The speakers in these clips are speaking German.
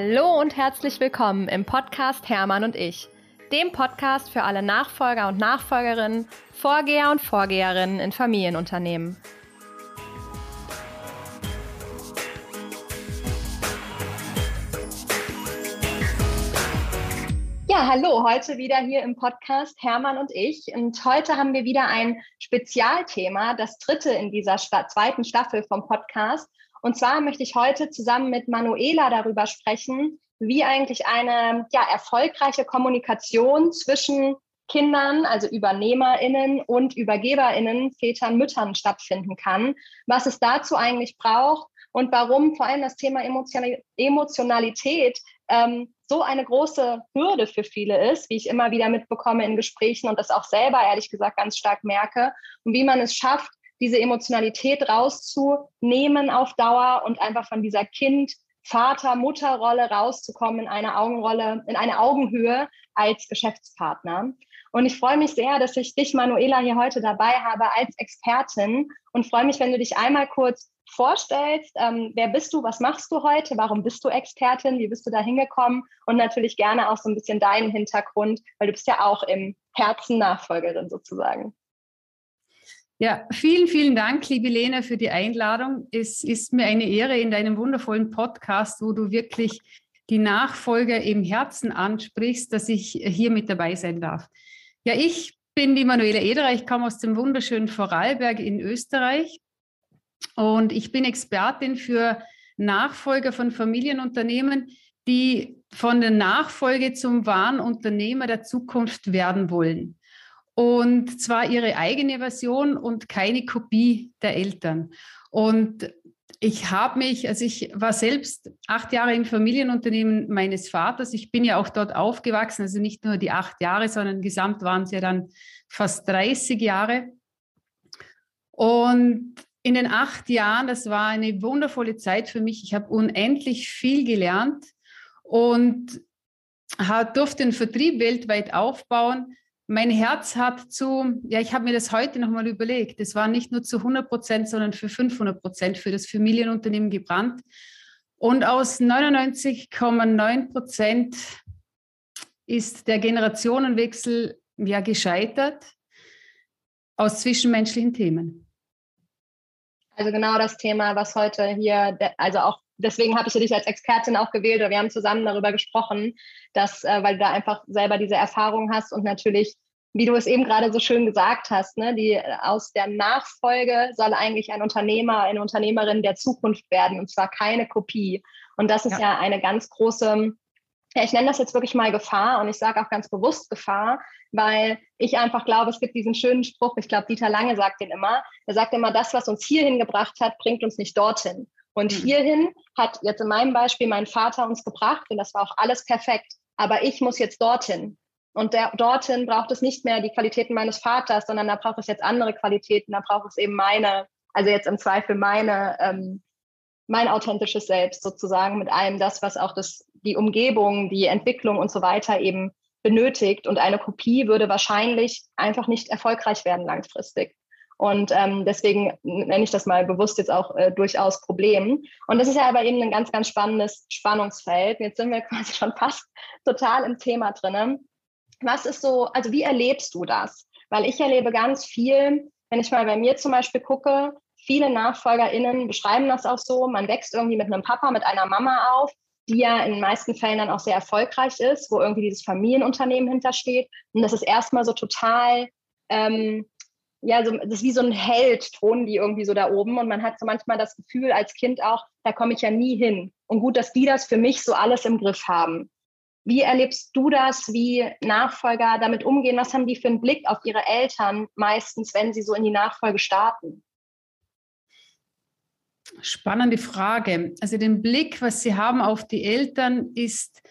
Hallo und herzlich willkommen im Podcast Hermann und ich, dem Podcast für alle Nachfolger und Nachfolgerinnen, Vorgeher und Vorgeherinnen in Familienunternehmen. Ja, hallo, heute wieder hier im Podcast Hermann und ich. Und heute haben wir wieder ein Spezialthema, das dritte in dieser zweiten Staffel vom Podcast. Und zwar möchte ich heute zusammen mit Manuela darüber sprechen, wie eigentlich eine ja, erfolgreiche Kommunikation zwischen Kindern, also Übernehmerinnen und Übergeberinnen, Vätern, Müttern stattfinden kann, was es dazu eigentlich braucht und warum vor allem das Thema Emotionalität ähm, so eine große Hürde für viele ist, wie ich immer wieder mitbekomme in Gesprächen und das auch selber ehrlich gesagt ganz stark merke und wie man es schafft, diese Emotionalität rauszunehmen auf Dauer und einfach von dieser Kind, Vater, Mutterrolle rauszukommen in eine Augenrolle, in eine Augenhöhe als Geschäftspartner. Und ich freue mich sehr, dass ich dich, Manuela, hier heute dabei habe als Expertin und freue mich, wenn du dich einmal kurz vorstellst. Ähm, wer bist du? Was machst du heute? Warum bist du Expertin? Wie bist du da hingekommen? Und natürlich gerne auch so ein bisschen deinen Hintergrund, weil du bist ja auch im Herzen Nachfolgerin sozusagen. Ja, vielen, vielen Dank, liebe Lena, für die Einladung. Es ist mir eine Ehre in deinem wundervollen Podcast, wo du wirklich die Nachfolger im Herzen ansprichst, dass ich hier mit dabei sein darf. Ja, ich bin die Manuela Ederer, ich komme aus dem wunderschönen Vorarlberg in Österreich und ich bin Expertin für Nachfolger von Familienunternehmen, die von der Nachfolge zum wahren Unternehmer der Zukunft werden wollen und zwar ihre eigene Version und keine Kopie der Eltern. Und ich habe mich, also ich war selbst acht Jahre im Familienunternehmen meines Vaters. Ich bin ja auch dort aufgewachsen, also nicht nur die acht Jahre, sondern gesamt waren es ja dann fast 30 Jahre. Und in den acht Jahren, das war eine wundervolle Zeit für mich. Ich habe unendlich viel gelernt und durfte den Vertrieb weltweit aufbauen mein Herz hat zu, ja, ich habe mir das heute nochmal überlegt. Es war nicht nur zu 100 Prozent, sondern für 500 Prozent für das Familienunternehmen gebrannt. Und aus 99,9 Prozent ist der Generationenwechsel ja gescheitert aus zwischenmenschlichen Themen. Also genau das Thema, was heute hier, also auch deswegen habe ich dich als Expertin auch gewählt oder wir haben zusammen darüber gesprochen, dass, äh, weil du da einfach selber diese Erfahrung hast und natürlich, wie du es eben gerade so schön gesagt hast, ne, die äh, aus der Nachfolge soll eigentlich ein Unternehmer, eine Unternehmerin der Zukunft werden und zwar keine Kopie. Und das ist ja, ja eine ganz große, ja, ich nenne das jetzt wirklich mal Gefahr und ich sage auch ganz bewusst Gefahr, weil ich einfach glaube, es gibt diesen schönen Spruch, ich glaube, Dieter Lange sagt den immer, er sagt immer, das, was uns hierhin gebracht hat, bringt uns nicht dorthin. Und mhm. hierhin hat jetzt in meinem Beispiel mein Vater uns gebracht und das war auch alles perfekt. Aber ich muss jetzt dorthin. Und der, dorthin braucht es nicht mehr die Qualitäten meines Vaters, sondern da braucht es jetzt andere Qualitäten. Da braucht es eben meine, also jetzt im Zweifel meine, ähm, mein authentisches Selbst sozusagen mit allem das, was auch das, die Umgebung, die Entwicklung und so weiter eben benötigt. Und eine Kopie würde wahrscheinlich einfach nicht erfolgreich werden langfristig. Und ähm, deswegen nenne ich das mal bewusst jetzt auch äh, durchaus Problem. Und das ist ja aber eben ein ganz, ganz spannendes Spannungsfeld. Jetzt sind wir quasi schon fast total im Thema drinnen. Was ist so, also wie erlebst du das? Weil ich erlebe ganz viel, wenn ich mal bei mir zum Beispiel gucke, viele NachfolgerInnen beschreiben das auch so, man wächst irgendwie mit einem Papa, mit einer Mama auf, die ja in den meisten Fällen dann auch sehr erfolgreich ist, wo irgendwie dieses Familienunternehmen hintersteht. Und das ist erstmal so total ähm, ja, so, das ist wie so ein Held, thronen die irgendwie so da oben. Und man hat so manchmal das Gefühl als Kind auch, da komme ich ja nie hin. Und gut, dass die das für mich so alles im Griff haben. Wie erlebst du das, wie Nachfolger damit umgehen? Was haben die für einen Blick auf ihre Eltern meistens, wenn sie so in die Nachfolge starten? Spannende Frage. Also den Blick, was sie haben auf die Eltern, ist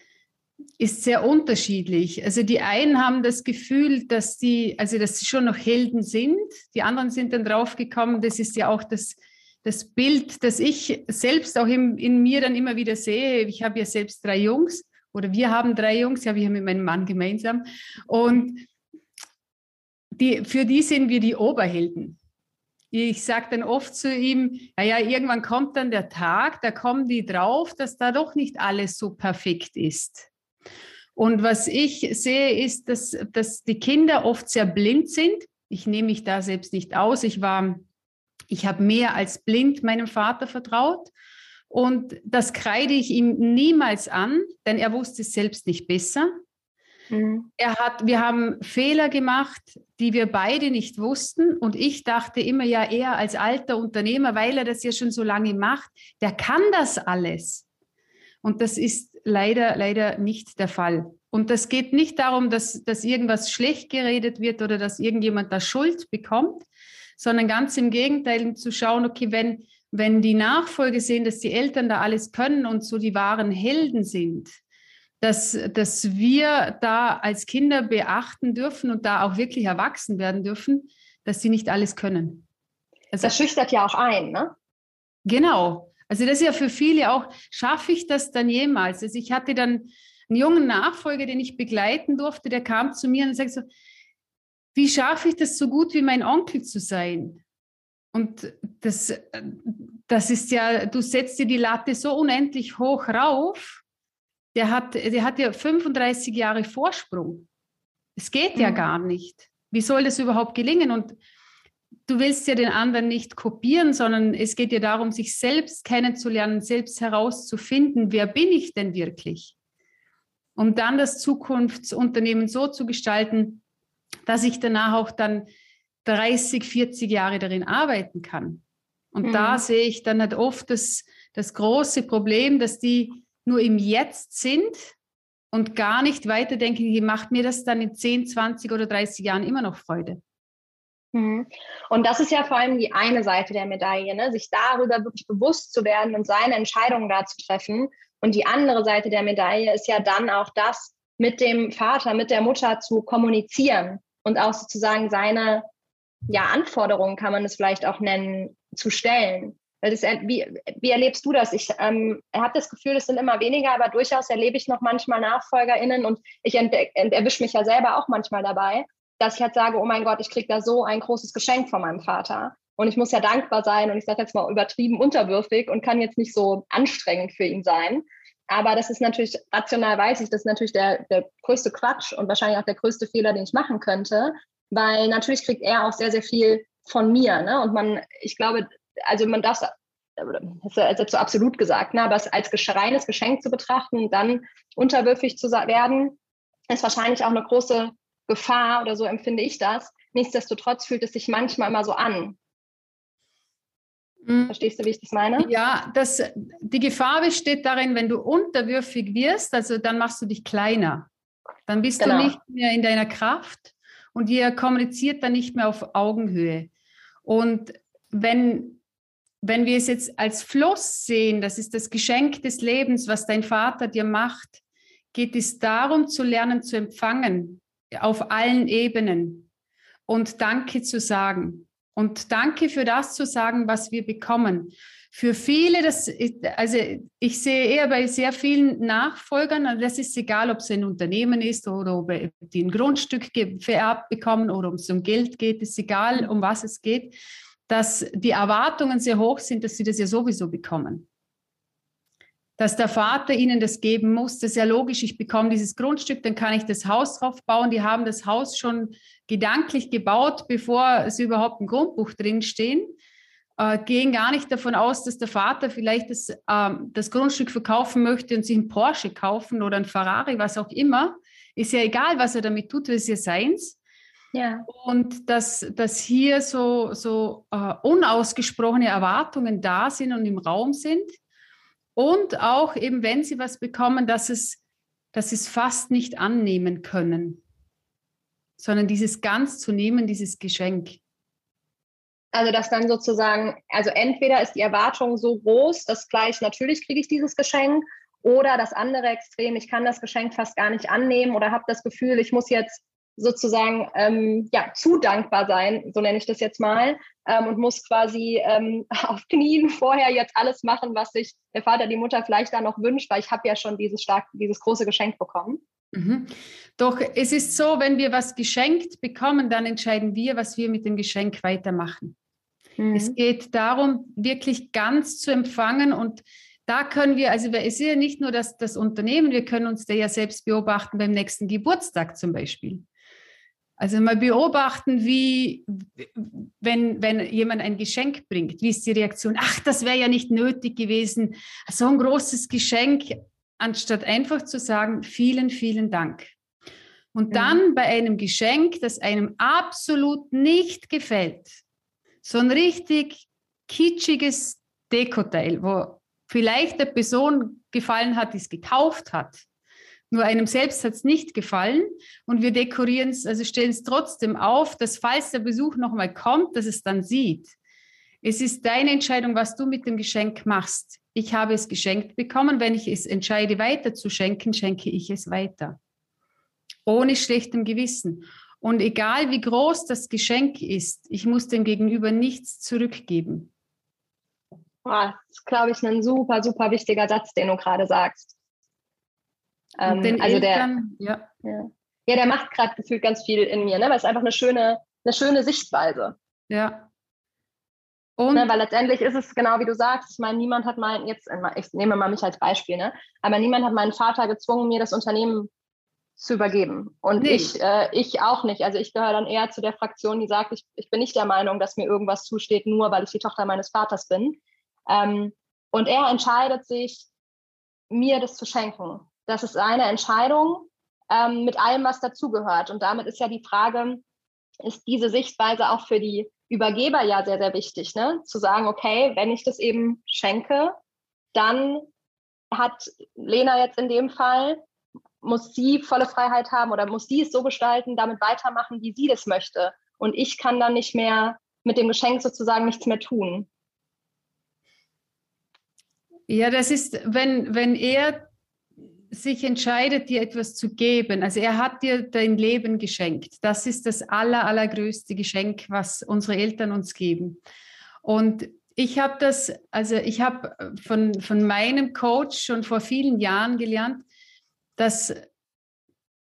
ist sehr unterschiedlich. Also die einen haben das Gefühl, dass sie, also dass sie schon noch Helden sind. Die anderen sind dann draufgekommen, das ist ja auch das, das Bild, das ich selbst auch in, in mir dann immer wieder sehe. Ich habe ja selbst drei Jungs oder wir haben drei Jungs, ja, wir mit meinem Mann gemeinsam. Und die, für die sind wir die Oberhelden. ich sage dann oft zu ihm, naja, irgendwann kommt dann der Tag, da kommen die drauf, dass da doch nicht alles so perfekt ist. Und was ich sehe, ist, dass, dass die Kinder oft sehr blind sind. Ich nehme mich da selbst nicht aus. Ich war, ich habe mehr als blind meinem Vater vertraut. Und das kreide ich ihm niemals an, denn er wusste es selbst nicht besser. Mhm. Er hat, wir haben Fehler gemacht, die wir beide nicht wussten. Und ich dachte immer, ja, er als alter Unternehmer, weil er das ja schon so lange macht, der kann das alles. Und das ist leider, leider nicht der Fall. Und das geht nicht darum, dass, dass irgendwas schlecht geredet wird oder dass irgendjemand da Schuld bekommt, sondern ganz im Gegenteil zu schauen, okay, wenn, wenn die Nachfolge sehen, dass die Eltern da alles können und so die wahren Helden sind, dass, dass wir da als Kinder beachten dürfen und da auch wirklich erwachsen werden dürfen, dass sie nicht alles können. Also, das schüchtert ja auch ein, ne? Genau. Also das ist ja für viele auch, schaffe ich das dann jemals? Also ich hatte dann einen jungen Nachfolger, den ich begleiten durfte, der kam zu mir und sagte so, wie schaffe ich das so gut wie mein Onkel zu sein? Und das, das ist ja, du setzt dir die Latte so unendlich hoch rauf der hat, der hat ja 35 Jahre Vorsprung. Es geht mhm. ja gar nicht. Wie soll das überhaupt gelingen? Und du willst ja den anderen nicht kopieren, sondern es geht ja darum, sich selbst kennenzulernen, selbst herauszufinden, wer bin ich denn wirklich? Um dann das Zukunftsunternehmen so zu gestalten, dass ich danach auch dann 30, 40 Jahre darin arbeiten kann. Und mhm. da sehe ich dann halt oft das, das große Problem, dass die nur im Jetzt sind und gar nicht weiterdenken, wie macht mir das dann in 10, 20 oder 30 Jahren immer noch Freude. Mhm. Und das ist ja vor allem die eine Seite der Medaille, ne? sich darüber wirklich bewusst zu werden und seine Entscheidungen da zu treffen. Und die andere Seite der Medaille ist ja dann auch das, mit dem Vater, mit der Mutter zu kommunizieren und auch sozusagen seine ja, Anforderungen, kann man es vielleicht auch nennen, zu stellen. Das, wie, wie erlebst du das? Ich ähm, habe das Gefühl, es sind immer weniger, aber durchaus erlebe ich noch manchmal NachfolgerInnen und ich erwische mich ja selber auch manchmal dabei, dass ich halt sage, oh mein Gott, ich kriege da so ein großes Geschenk von meinem Vater. Und ich muss ja dankbar sein und ich sage jetzt mal übertrieben unterwürfig und kann jetzt nicht so anstrengend für ihn sein. Aber das ist natürlich, rational weiß ich, das ist natürlich der, der größte Quatsch und wahrscheinlich auch der größte Fehler, den ich machen könnte. Weil natürlich kriegt er auch sehr, sehr viel von mir. Ne? Und man, ich glaube, also man darf das ist jetzt so absolut gesagt, ne, aber es als reines Geschenk zu betrachten und dann unterwürfig zu werden, ist wahrscheinlich auch eine große Gefahr oder so empfinde ich das. Nichtsdestotrotz fühlt es sich manchmal immer so an. Mhm. Verstehst du, wie ich das meine? Ja, das, die Gefahr besteht darin, wenn du unterwürfig wirst, also dann machst du dich kleiner. Dann bist genau. du nicht mehr in deiner Kraft und ihr kommuniziert dann nicht mehr auf Augenhöhe. Und wenn wenn wir es jetzt als Fluss sehen, das ist das Geschenk des Lebens, was dein Vater dir macht, geht es darum zu lernen zu empfangen auf allen Ebenen und Danke zu sagen und Danke für das zu sagen, was wir bekommen. Für viele, das, also ich sehe eher bei sehr vielen Nachfolgern, das ist egal, ob es ein Unternehmen ist oder ob die ein Grundstück vererbt bekommen oder ob es um Geld geht, ist egal, um was es geht dass die Erwartungen sehr hoch sind, dass sie das ja sowieso bekommen. Dass der Vater ihnen das geben muss, das ist ja logisch. Ich bekomme dieses Grundstück, dann kann ich das Haus drauf bauen. Die haben das Haus schon gedanklich gebaut, bevor sie überhaupt im Grundbuch drinstehen. Äh, gehen gar nicht davon aus, dass der Vater vielleicht das, äh, das Grundstück verkaufen möchte und sich einen Porsche kaufen oder ein Ferrari, was auch immer. Ist ja egal, was er damit tut, das ist ja seins. Ja. Und dass, dass hier so, so uh, unausgesprochene Erwartungen da sind und im Raum sind. Und auch eben, wenn sie was bekommen, dass, es, dass sie es fast nicht annehmen können, sondern dieses ganz zu nehmen, dieses Geschenk. Also dass dann sozusagen, also entweder ist die Erwartung so groß, dass gleich natürlich kriege ich dieses Geschenk, oder das andere Extrem, ich kann das Geschenk fast gar nicht annehmen oder habe das Gefühl, ich muss jetzt sozusagen ähm, ja, zu dankbar sein, so nenne ich das jetzt mal, ähm, und muss quasi ähm, auf Knien vorher jetzt alles machen, was sich der Vater, die Mutter vielleicht da noch wünscht, weil ich habe ja schon dieses stark, dieses große Geschenk bekommen. Mhm. Doch es ist so, wenn wir was geschenkt bekommen, dann entscheiden wir, was wir mit dem Geschenk weitermachen. Mhm. Es geht darum, wirklich ganz zu empfangen und da können wir, also es ist ja nicht nur das, das Unternehmen, wir können uns da ja selbst beobachten beim nächsten Geburtstag zum Beispiel. Also mal beobachten, wie, wenn, wenn jemand ein Geschenk bringt, wie ist die Reaktion? Ach, das wäre ja nicht nötig gewesen. So ein großes Geschenk, anstatt einfach zu sagen, vielen, vielen Dank. Und dann bei einem Geschenk, das einem absolut nicht gefällt, so ein richtig kitschiges Dekoteil, wo vielleicht der Person gefallen hat, die es gekauft hat, nur einem selbst hat es nicht gefallen und wir dekorieren es, also stellen es trotzdem auf, dass falls der Besuch nochmal kommt, dass es dann sieht. Es ist deine Entscheidung, was du mit dem Geschenk machst. Ich habe es geschenkt bekommen. Wenn ich es entscheide, weiter zu schenken, schenke ich es weiter. Ohne schlechtem Gewissen. Und egal wie groß das Geschenk ist, ich muss dem Gegenüber nichts zurückgeben. das ist, glaube ich, ein super, super wichtiger Satz, den du gerade sagst. Ähm, also Eltern, der, ja. ja. ja, der macht gerade gefühlt ganz viel in mir, ne? weil es einfach eine schöne, eine schöne Sichtweise. Ja. Und ne, weil letztendlich ist es genau wie du sagst, ich meine, niemand hat meinen, jetzt, ich nehme mal mich als Beispiel, ne? aber niemand hat meinen Vater gezwungen, mir das Unternehmen zu übergeben. Und nee. ich, äh, ich auch nicht. Also ich gehöre dann eher zu der Fraktion, die sagt, ich, ich bin nicht der Meinung, dass mir irgendwas zusteht, nur weil ich die Tochter meines Vaters bin. Ähm, und er entscheidet sich, mir das zu schenken. Das ist eine Entscheidung ähm, mit allem, was dazugehört. Und damit ist ja die Frage, ist diese Sichtweise auch für die Übergeber ja sehr, sehr wichtig, ne? zu sagen, okay, wenn ich das eben schenke, dann hat Lena jetzt in dem Fall, muss sie volle Freiheit haben oder muss sie es so gestalten, damit weitermachen, wie sie das möchte. Und ich kann dann nicht mehr mit dem Geschenk sozusagen nichts mehr tun. Ja, das ist, wenn, wenn er sich entscheidet, dir etwas zu geben, also er hat dir dein Leben geschenkt. Das ist das aller, allergrößte Geschenk, was unsere Eltern uns geben. Und ich habe das, also ich habe von, von meinem Coach schon vor vielen Jahren gelernt, dass,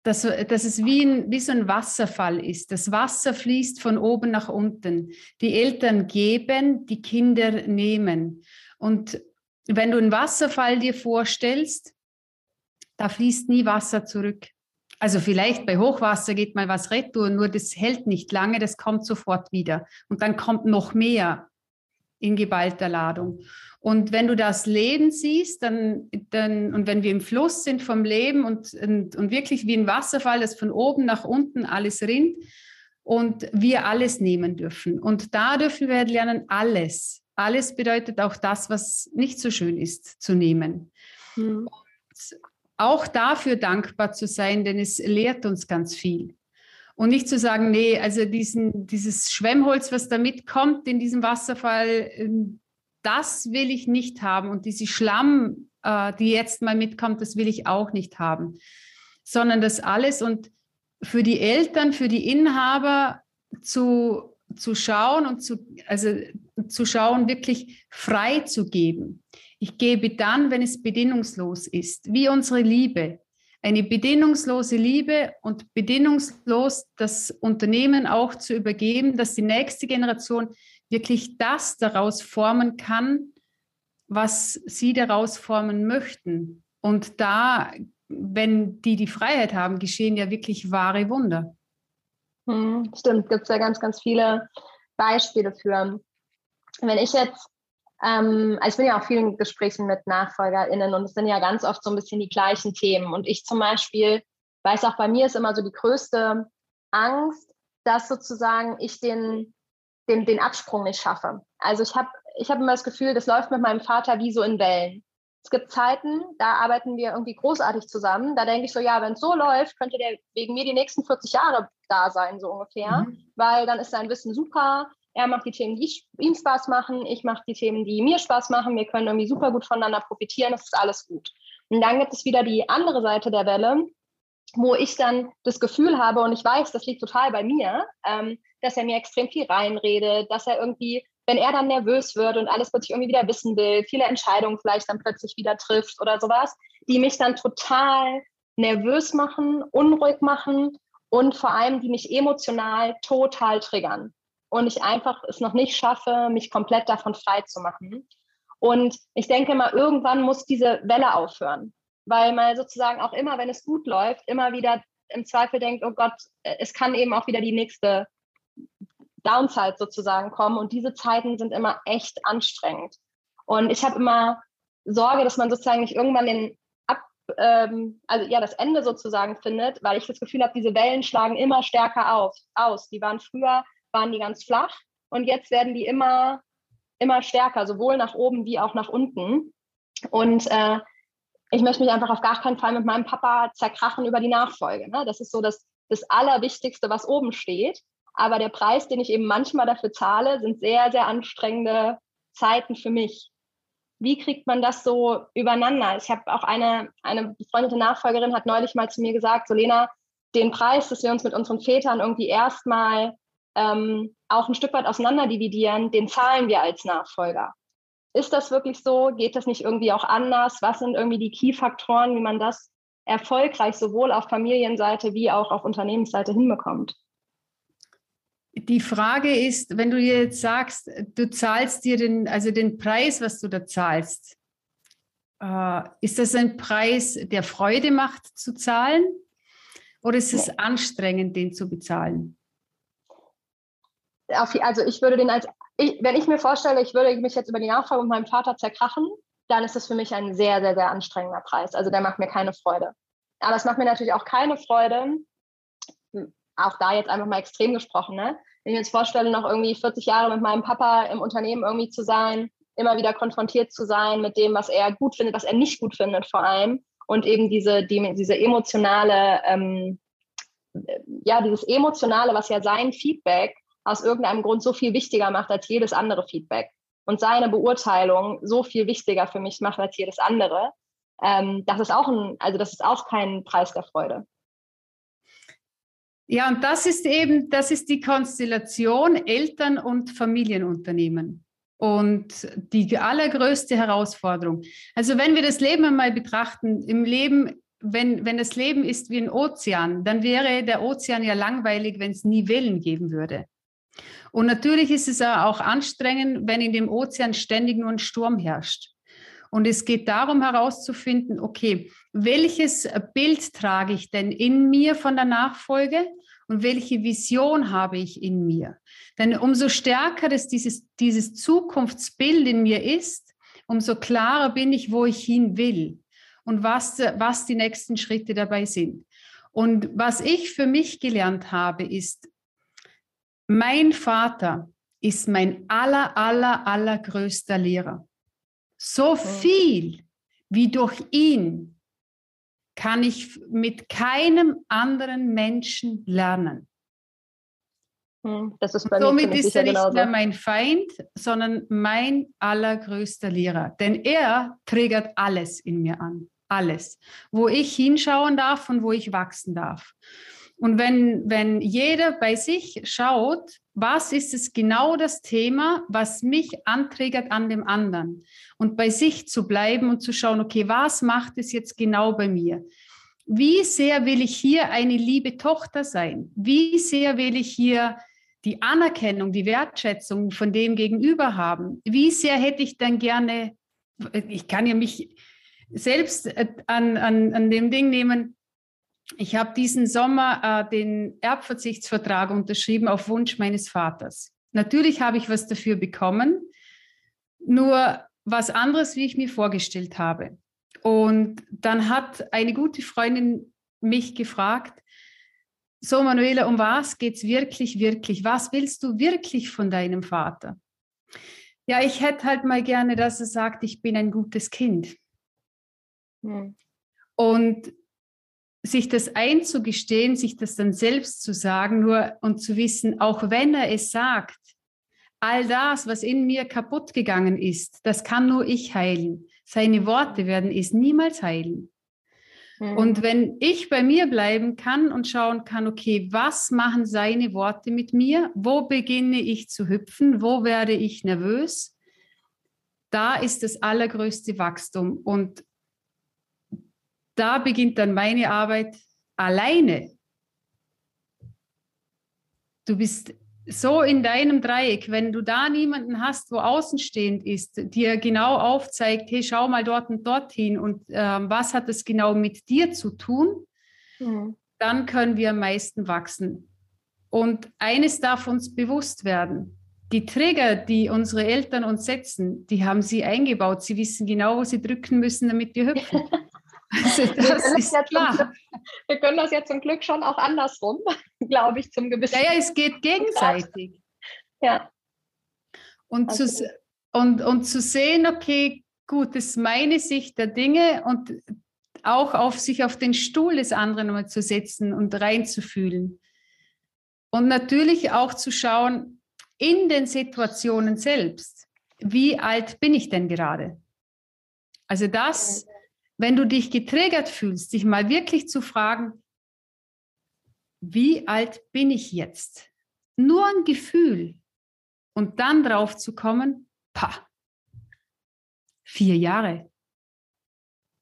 dass, dass es wie, ein, wie so ein Wasserfall ist. Das Wasser fließt von oben nach unten. Die Eltern geben, die Kinder nehmen. Und wenn du einen Wasserfall dir vorstellst, da fließt nie Wasser zurück. Also vielleicht bei Hochwasser geht mal was retour, nur das hält nicht lange, das kommt sofort wieder. Und dann kommt noch mehr in geballter Ladung. Und wenn du das Leben siehst, dann, dann und wenn wir im Fluss sind vom Leben und, und, und wirklich wie ein Wasserfall, das von oben nach unten alles rinnt und wir alles nehmen dürfen. Und da dürfen wir lernen, alles. Alles bedeutet auch das, was nicht so schön ist, zu nehmen. Mhm auch dafür dankbar zu sein, denn es lehrt uns ganz viel. Und nicht zu sagen, nee, also diesen, dieses Schwemmholz, was da mitkommt in diesem Wasserfall, ähm, das will ich nicht haben. Und diese Schlamm, äh, die jetzt mal mitkommt, das will ich auch nicht haben. Sondern das alles und für die Eltern, für die Inhaber zu, zu schauen und zu, also zu schauen, wirklich frei zu geben. Ich gebe dann, wenn es bedingungslos ist, wie unsere Liebe. Eine bedingungslose Liebe und bedingungslos das Unternehmen auch zu übergeben, dass die nächste Generation wirklich das daraus formen kann, was sie daraus formen möchten. Und da, wenn die die Freiheit haben, geschehen ja wirklich wahre Wunder. Hm, stimmt, gibt es ja ganz, ganz viele Beispiele für. Wenn ich jetzt ähm, also ich bin ja auch vielen Gesprächen mit NachfolgerInnen und es sind ja ganz oft so ein bisschen die gleichen Themen. Und ich zum Beispiel weiß auch bei mir ist immer so die größte Angst, dass sozusagen ich den, den, den Absprung nicht schaffe. Also ich habe ich hab immer das Gefühl, das läuft mit meinem Vater wie so in Wellen. Es gibt Zeiten, da arbeiten wir irgendwie großartig zusammen. Da denke ich so, ja, wenn es so läuft, könnte der wegen mir die nächsten 40 Jahre da sein, so ungefähr. Mhm. Weil dann ist sein Wissen super, er macht die Themen, die ihm Spaß machen, ich mache die Themen, die mir Spaß machen. Wir können irgendwie super gut voneinander profitieren, das ist alles gut. Und dann gibt es wieder die andere Seite der Welle, wo ich dann das Gefühl habe, und ich weiß, das liegt total bei mir, ähm, dass er mir extrem viel reinredet, dass er irgendwie, wenn er dann nervös wird und alles plötzlich irgendwie wieder wissen will, viele Entscheidungen vielleicht dann plötzlich wieder trifft oder sowas, die mich dann total nervös machen, unruhig machen und vor allem, die mich emotional total triggern. Und ich einfach es noch nicht schaffe, mich komplett davon frei zu machen. Und ich denke mal, irgendwann muss diese Welle aufhören, weil man sozusagen auch immer, wenn es gut läuft, immer wieder im Zweifel denkt, oh Gott, es kann eben auch wieder die nächste Downside sozusagen kommen. Und diese Zeiten sind immer echt anstrengend. Und ich habe immer Sorge, dass man sozusagen nicht irgendwann den Ab, ähm, also ja, das Ende sozusagen findet, weil ich das Gefühl habe, diese Wellen schlagen immer stärker auf, aus. Die waren früher, waren die ganz flach und jetzt werden die immer, immer stärker, sowohl nach oben wie auch nach unten. Und äh, ich möchte mich einfach auf gar keinen Fall mit meinem Papa zerkrachen über die Nachfolge. Ne? Das ist so das, das Allerwichtigste, was oben steht. Aber der Preis, den ich eben manchmal dafür zahle, sind sehr, sehr anstrengende Zeiten für mich. Wie kriegt man das so übereinander? Ich habe auch eine, eine befreundete Nachfolgerin hat neulich mal zu mir gesagt, so Lena, den Preis, dass wir uns mit unseren Vätern irgendwie erstmal ähm, auch ein Stück weit auseinander dividieren, den zahlen wir als Nachfolger. Ist das wirklich so? Geht das nicht irgendwie auch anders? Was sind irgendwie die Key-Faktoren, wie man das erfolgreich sowohl auf Familienseite wie auch auf Unternehmensseite hinbekommt? Die Frage ist, wenn du jetzt sagst, du zahlst dir den, also den Preis, was du da zahlst, äh, ist das ein Preis, der Freude macht zu zahlen? Oder ist es anstrengend, den zu bezahlen? Also ich würde den als, ich, wenn ich mir vorstelle, ich würde mich jetzt über die Nachfrage mit meinem Vater zerkrachen, dann ist das für mich ein sehr, sehr, sehr anstrengender Preis. Also der macht mir keine Freude. Aber es macht mir natürlich auch keine Freude, auch da jetzt einfach mal extrem gesprochen, ne? wenn ich mir jetzt vorstelle, noch irgendwie 40 Jahre mit meinem Papa im Unternehmen irgendwie zu sein, immer wieder konfrontiert zu sein mit dem, was er gut findet, was er nicht gut findet vor allem und eben diese, die, diese emotionale, ähm, ja, dieses emotionale, was ja sein Feedback aus irgendeinem Grund so viel wichtiger macht als jedes andere Feedback und seine Beurteilung so viel wichtiger für mich macht als jedes andere. Ähm, das ist auch ein, also das ist auch kein Preis der Freude. Ja, und das ist eben, das ist die Konstellation Eltern- und Familienunternehmen. Und die allergrößte Herausforderung. Also wenn wir das Leben einmal betrachten, im Leben, wenn, wenn das Leben ist wie ein Ozean, dann wäre der Ozean ja langweilig, wenn es nie Wellen geben würde. Und natürlich ist es auch anstrengend, wenn in dem Ozean ständig nur ein Sturm herrscht. Und es geht darum herauszufinden, okay, welches Bild trage ich denn in mir von der Nachfolge und welche Vision habe ich in mir? Denn umso stärker das dieses, dieses Zukunftsbild in mir ist, umso klarer bin ich, wo ich hin will und was, was die nächsten Schritte dabei sind. Und was ich für mich gelernt habe, ist, mein Vater ist mein aller, aller, allergrößter Lehrer. So viel wie durch ihn kann ich mit keinem anderen Menschen lernen. Hm, das ist bei Somit ist er nicht genauso. mehr mein Feind, sondern mein allergrößter Lehrer. Denn er triggert alles in mir an. Alles. Wo ich hinschauen darf und wo ich wachsen darf. Und wenn, wenn jeder bei sich schaut, was ist es genau das Thema, was mich anträgert an dem anderen? Und bei sich zu bleiben und zu schauen, okay, was macht es jetzt genau bei mir? Wie sehr will ich hier eine liebe Tochter sein? Wie sehr will ich hier die Anerkennung, die Wertschätzung von dem Gegenüber haben? Wie sehr hätte ich dann gerne, ich kann ja mich selbst äh, an, an, an dem Ding nehmen, ich habe diesen Sommer äh, den Erbverzichtsvertrag unterschrieben auf Wunsch meines Vaters. Natürlich habe ich was dafür bekommen, nur was anderes, wie ich mir vorgestellt habe. Und dann hat eine gute Freundin mich gefragt, so Manuela, um was geht es wirklich, wirklich? Was willst du wirklich von deinem Vater? Ja, ich hätte halt mal gerne, dass er sagt, ich bin ein gutes Kind. Hm. Und sich das einzugestehen, sich das dann selbst zu sagen, nur und zu wissen, auch wenn er es sagt, all das, was in mir kaputt gegangen ist, das kann nur ich heilen. Seine Worte werden es niemals heilen. Mhm. Und wenn ich bei mir bleiben kann und schauen kann, okay, was machen seine Worte mit mir? Wo beginne ich zu hüpfen? Wo werde ich nervös? Da ist das allergrößte Wachstum. Und da beginnt dann meine Arbeit alleine. Du bist so in deinem Dreieck, wenn du da niemanden hast, wo außenstehend ist, dir genau aufzeigt, hey, schau mal dort und dorthin und äh, was hat es genau mit dir zu tun, mhm. dann können wir am meisten wachsen. Und eines darf uns bewusst werden. Die Trigger, die unsere Eltern uns setzen, die haben sie eingebaut. Sie wissen genau, wo sie drücken müssen, damit wir hüpfen. Also das ist ja klar. Zum, wir können das ja zum Glück schon auch andersrum, glaube ich, zum gewissen. Ja, ja, es geht gegenseitig. Ja. Und zu, und, und zu sehen, okay, gut, das ist meine Sicht der Dinge und auch auf sich auf den Stuhl des anderen mal zu setzen und reinzufühlen. Und natürlich auch zu schauen in den Situationen selbst, wie alt bin ich denn gerade? Also das wenn du dich getriggert fühlst, dich mal wirklich zu fragen, wie alt bin ich jetzt? Nur ein Gefühl und dann drauf zu kommen, pa, vier Jahre.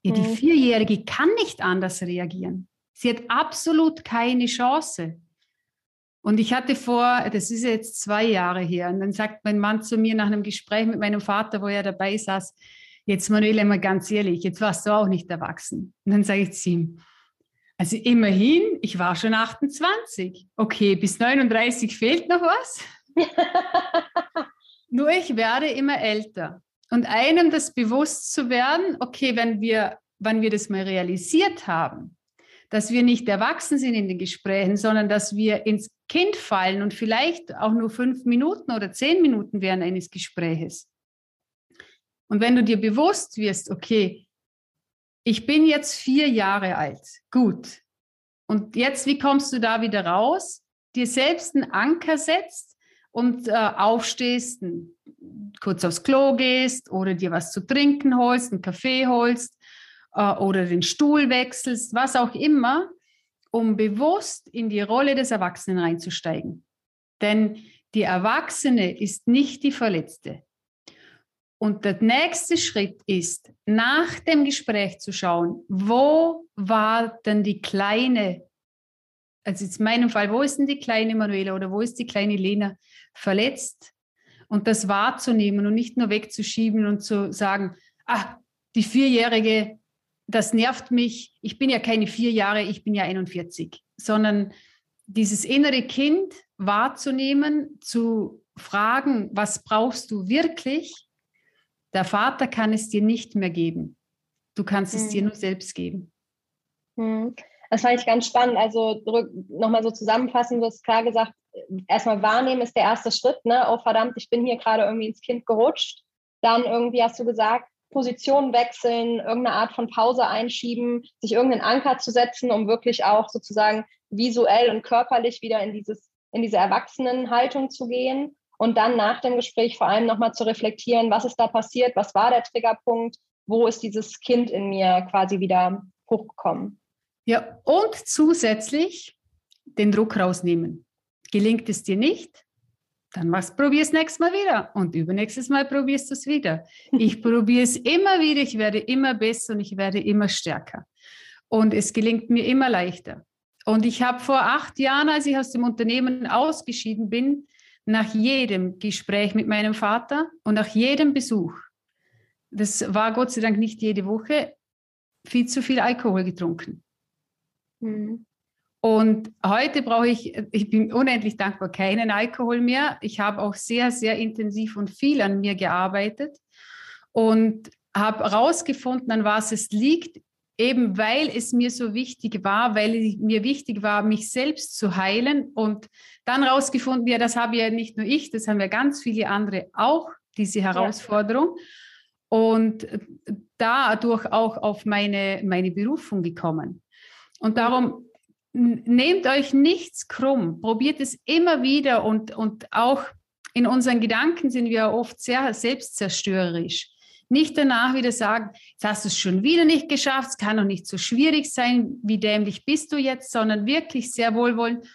Ja, die mhm. Vierjährige kann nicht anders reagieren. Sie hat absolut keine Chance. Und ich hatte vor, das ist jetzt zwei Jahre her, und dann sagt mein Mann zu mir nach einem Gespräch mit meinem Vater, wo er dabei saß, jetzt Manuela, mal ganz ehrlich, jetzt warst du auch nicht erwachsen. Und dann sage ich zu ihm, also immerhin, ich war schon 28. Okay, bis 39 fehlt noch was. Nur ich werde immer älter. Und einem das bewusst zu werden, okay, wenn wir, wenn wir das mal realisiert haben, dass wir nicht erwachsen sind in den Gesprächen, sondern dass wir ins Kind fallen und vielleicht auch nur fünf Minuten oder zehn Minuten während eines Gespräches, und wenn du dir bewusst wirst, okay, ich bin jetzt vier Jahre alt, gut. Und jetzt, wie kommst du da wieder raus? Dir selbst einen Anker setzt und äh, aufstehst, kurz aufs Klo gehst oder dir was zu trinken holst, einen Kaffee holst äh, oder den Stuhl wechselst, was auch immer, um bewusst in die Rolle des Erwachsenen reinzusteigen. Denn die Erwachsene ist nicht die Verletzte. Und der nächste Schritt ist, nach dem Gespräch zu schauen, wo war denn die kleine, also jetzt in meinem Fall, wo ist denn die kleine Manuela oder wo ist die kleine Lena verletzt? Und das wahrzunehmen und nicht nur wegzuschieben und zu sagen, ah, die Vierjährige, das nervt mich. Ich bin ja keine vier Jahre, ich bin ja 41, sondern dieses innere Kind wahrzunehmen, zu fragen, was brauchst du wirklich? Der Vater kann es dir nicht mehr geben. Du kannst es mhm. dir nur selbst geben. Mhm. Das fand ich ganz spannend. Also nochmal so zusammenfassend, du hast klar gesagt, erstmal wahrnehmen ist der erste Schritt. Ne? Oh verdammt, ich bin hier gerade irgendwie ins Kind gerutscht. Dann irgendwie hast du gesagt, Position wechseln, irgendeine Art von Pause einschieben, sich irgendeinen Anker zu setzen, um wirklich auch sozusagen visuell und körperlich wieder in dieses in diese Erwachsenenhaltung zu gehen und dann nach dem Gespräch vor allem nochmal zu reflektieren, was ist da passiert, was war der Triggerpunkt, wo ist dieses Kind in mir quasi wieder hochgekommen. Ja, und zusätzlich den Druck rausnehmen. Gelingt es dir nicht, dann machst, probier es nächstes Mal wieder und übernächstes Mal probierst du es wieder. Ich probiere es immer wieder, ich werde immer besser und ich werde immer stärker. Und es gelingt mir immer leichter. Und ich habe vor acht Jahren, als ich aus dem Unternehmen ausgeschieden bin, nach jedem Gespräch mit meinem Vater und nach jedem Besuch, das war Gott sei Dank nicht jede Woche, viel zu viel Alkohol getrunken. Mhm. Und heute brauche ich, ich bin unendlich dankbar, keinen Alkohol mehr. Ich habe auch sehr, sehr intensiv und viel an mir gearbeitet und habe herausgefunden, an was es liegt, eben weil es mir so wichtig war, weil es mir wichtig war, mich selbst zu heilen und dann rausgefunden, ja, das habe ja nicht nur ich, das haben ja ganz viele andere auch, diese Herausforderung. Ja. Und dadurch auch auf meine, meine Berufung gekommen. Und darum nehmt euch nichts krumm, probiert es immer wieder und, und auch in unseren Gedanken sind wir oft sehr selbstzerstörerisch. Nicht danach wieder sagen, jetzt hast du es schon wieder nicht geschafft, es kann doch nicht so schwierig sein, wie dämlich bist du jetzt, sondern wirklich sehr wohlwollend,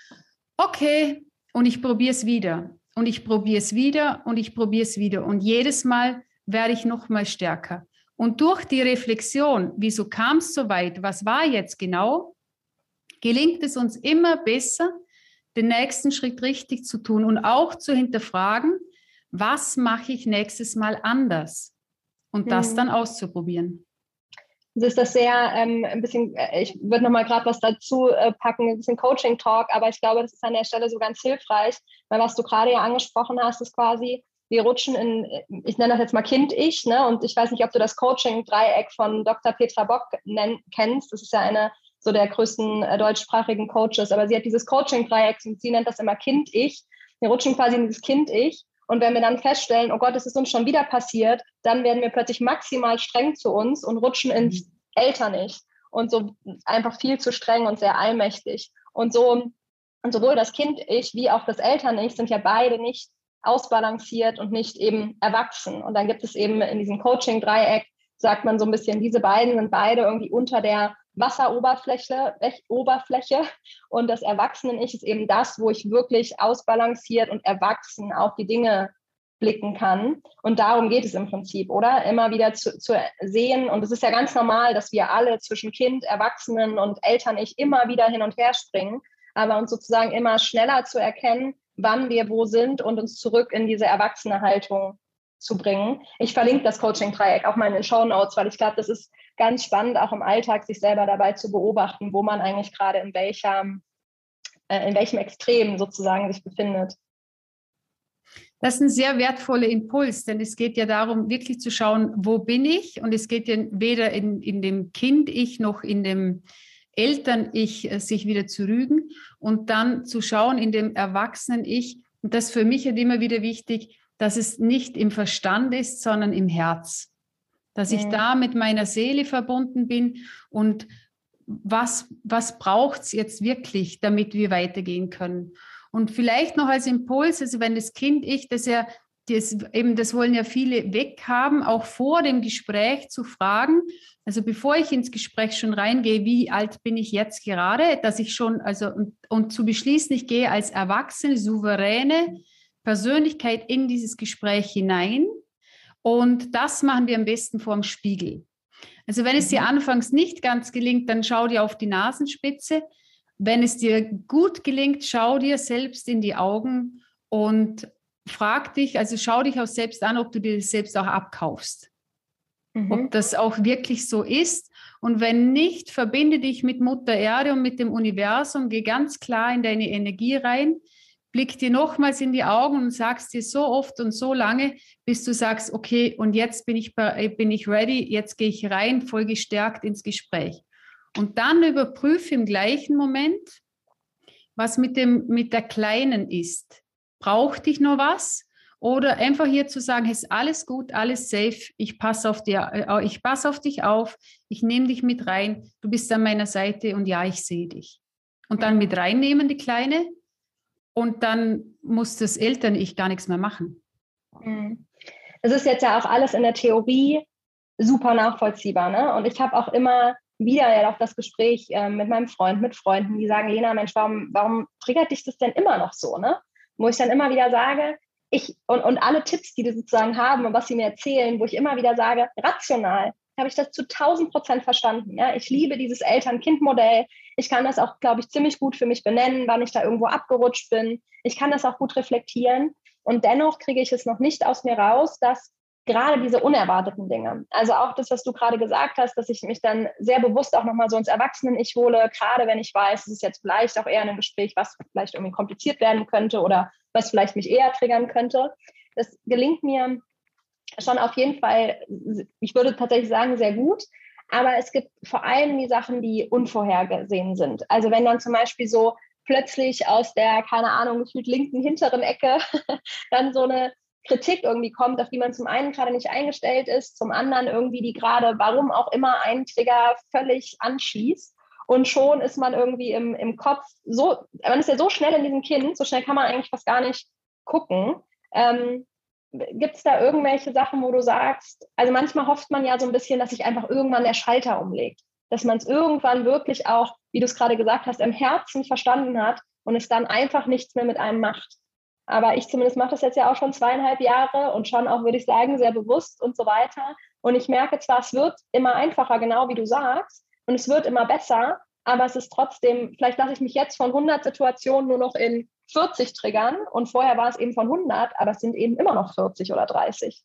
okay, und ich probiere es wieder. Und ich probiere es wieder und ich probiere es wieder. Und jedes Mal werde ich noch mal stärker. Und durch die Reflexion, wieso kam es so weit, was war jetzt genau, gelingt es uns immer besser, den nächsten Schritt richtig zu tun und auch zu hinterfragen, was mache ich nächstes Mal anders und das mhm. dann auszuprobieren. Es ist das sehr ähm, ein bisschen, äh, ich würde nochmal gerade was dazu äh, packen, ein bisschen Coaching-Talk, aber ich glaube, das ist an der Stelle so ganz hilfreich, weil was du gerade ja angesprochen hast, ist quasi, wir rutschen in, ich nenne das jetzt mal Kind-Ich, ne? und ich weiß nicht, ob du das Coaching-Dreieck von Dr. Petra Bock nenn, kennst. Das ist ja eine so der größten äh, deutschsprachigen Coaches, aber sie hat dieses Coaching-Dreieck und sie nennt das immer Kind-Ich. Wir rutschen quasi in dieses Kind-Ich und wenn wir dann feststellen, oh Gott, es ist uns schon wieder passiert, dann werden wir plötzlich maximal streng zu uns und rutschen ins mhm. Eltern-Ich und so einfach viel zu streng und sehr allmächtig. Und so, und sowohl das Kind-Ich wie auch das Eltern-Ich sind ja beide nicht ausbalanciert und nicht eben erwachsen. Und dann gibt es eben in diesem Coaching-Dreieck, sagt man so ein bisschen, diese beiden sind beide irgendwie unter der Wasseroberfläche Oberfläche. und das Erwachsenen-Ich ist eben das, wo ich wirklich ausbalanciert und erwachsen auf die Dinge blicken kann. Und darum geht es im Prinzip, oder? Immer wieder zu, zu sehen. Und es ist ja ganz normal, dass wir alle zwischen Kind, Erwachsenen und Eltern-Ich immer wieder hin und her springen, aber uns sozusagen immer schneller zu erkennen, wann wir wo sind und uns zurück in diese erwachsene Haltung zu bringen. Ich verlinke das Coaching-Dreieck auch mal in den Show Notes, weil ich glaube, das ist ganz spannend, auch im Alltag sich selber dabei zu beobachten, wo man eigentlich gerade in welchem, äh, in welchem Extrem sozusagen sich befindet. Das ist ein sehr wertvoller Impuls, denn es geht ja darum, wirklich zu schauen, wo bin ich? Und es geht ja weder in, in dem Kind-Ich noch in dem Eltern-Ich, äh, sich wieder zu rügen und dann zu schauen in dem Erwachsenen-Ich. Und das für mich halt immer wieder wichtig, dass es nicht im Verstand ist, sondern im Herz. Dass ich da mit meiner Seele verbunden bin und was, was braucht es jetzt wirklich, damit wir weitergehen können. Und vielleicht noch als Impuls, also wenn das Kind ich, das ja, das, eben, das wollen ja viele weghaben, auch vor dem Gespräch zu fragen, also bevor ich ins Gespräch schon reingehe, wie alt bin ich jetzt gerade, dass ich schon, also und, und zu beschließen, ich gehe als erwachsene, souveräne Persönlichkeit in dieses Gespräch hinein. Und das machen wir am besten vor dem Spiegel. Also wenn es dir mhm. anfangs nicht ganz gelingt, dann schau dir auf die Nasenspitze. Wenn es dir gut gelingt, schau dir selbst in die Augen und frag dich, also schau dich auch selbst an, ob du dir das selbst auch abkaufst. Mhm. Ob das auch wirklich so ist. Und wenn nicht, verbinde dich mit Mutter Erde und mit dem Universum, geh ganz klar in deine Energie rein blick dir nochmals in die Augen und sagst dir so oft und so lange, bis du sagst, okay, und jetzt bin ich, äh, bin ich ready, jetzt gehe ich rein, voll gestärkt ins Gespräch. Und dann überprüfe im gleichen Moment, was mit, dem, mit der Kleinen ist. Braucht dich noch was? Oder einfach hier zu sagen, ist alles gut, alles safe, ich passe auf, äh, ich pass auf dich auf, ich nehme dich mit rein, du bist an meiner Seite und ja, ich sehe dich. Und dann mit reinnehmen, die Kleine, und dann muss das Eltern-Ich gar nichts mehr machen. Mhm. Es ist jetzt ja auch alles in der Theorie super nachvollziehbar. Ne? Und ich habe auch immer wieder ja auch das Gespräch äh, mit meinem Freund, mit Freunden, die sagen, Lena, Mensch, warum, warum triggert dich das denn immer noch so? Ne? Wo ich dann immer wieder sage, ich und, und alle Tipps, die die sozusagen haben und was sie mir erzählen, wo ich immer wieder sage, rational habe ich das zu 1000 Prozent verstanden. Ja? Ich liebe dieses Eltern-Kind-Modell. Ich kann das auch, glaube ich, ziemlich gut für mich benennen, wann ich da irgendwo abgerutscht bin. Ich kann das auch gut reflektieren. Und dennoch kriege ich es noch nicht aus mir raus, dass gerade diese unerwarteten Dinge, also auch das, was du gerade gesagt hast, dass ich mich dann sehr bewusst auch nochmal so ins Erwachsenen-Ich hole, gerade wenn ich weiß, es ist jetzt vielleicht auch eher ein Gespräch, was vielleicht irgendwie kompliziert werden könnte oder was vielleicht mich eher triggern könnte. Das gelingt mir schon auf jeden Fall, ich würde tatsächlich sagen, sehr gut. Aber es gibt vor allem die Sachen, die unvorhergesehen sind. Also wenn dann zum Beispiel so plötzlich aus der, keine Ahnung, gefühlt linken hinteren Ecke dann so eine Kritik irgendwie kommt, auf die man zum einen gerade nicht eingestellt ist, zum anderen irgendwie die gerade, warum auch immer, einen Trigger völlig anschließt. Und schon ist man irgendwie im, im Kopf so, man ist ja so schnell in diesem Kind, so schnell kann man eigentlich fast gar nicht gucken. Ähm, Gibt es da irgendwelche Sachen, wo du sagst, also manchmal hofft man ja so ein bisschen, dass sich einfach irgendwann der Schalter umlegt, dass man es irgendwann wirklich auch, wie du es gerade gesagt hast, im Herzen verstanden hat und es dann einfach nichts mehr mit einem macht. Aber ich zumindest mache das jetzt ja auch schon zweieinhalb Jahre und schon auch, würde ich sagen, sehr bewusst und so weiter. Und ich merke zwar, es wird immer einfacher, genau wie du sagst, und es wird immer besser, aber es ist trotzdem, vielleicht lasse ich mich jetzt von 100 Situationen nur noch in 40 triggern und vorher war es eben von 100, aber es sind eben immer noch 40 oder 30.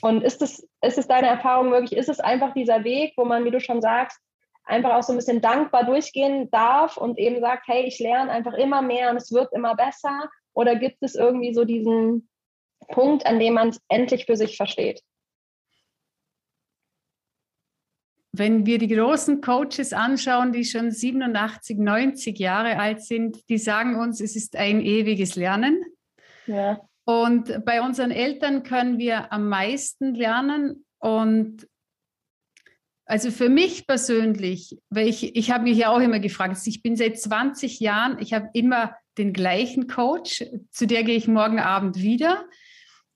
Und ist es, ist es deine Erfahrung wirklich, ist es einfach dieser Weg, wo man, wie du schon sagst, einfach auch so ein bisschen dankbar durchgehen darf und eben sagt, hey, ich lerne einfach immer mehr und es wird immer besser? Oder gibt es irgendwie so diesen Punkt, an dem man es endlich für sich versteht? Wenn wir die großen Coaches anschauen, die schon 87, 90 Jahre alt sind, die sagen uns, es ist ein ewiges Lernen. Ja. Und bei unseren Eltern können wir am meisten lernen. Und also für mich persönlich, weil ich, ich habe mich ja auch immer gefragt, ich bin seit 20 Jahren, ich habe immer den gleichen Coach, zu der gehe ich morgen Abend wieder.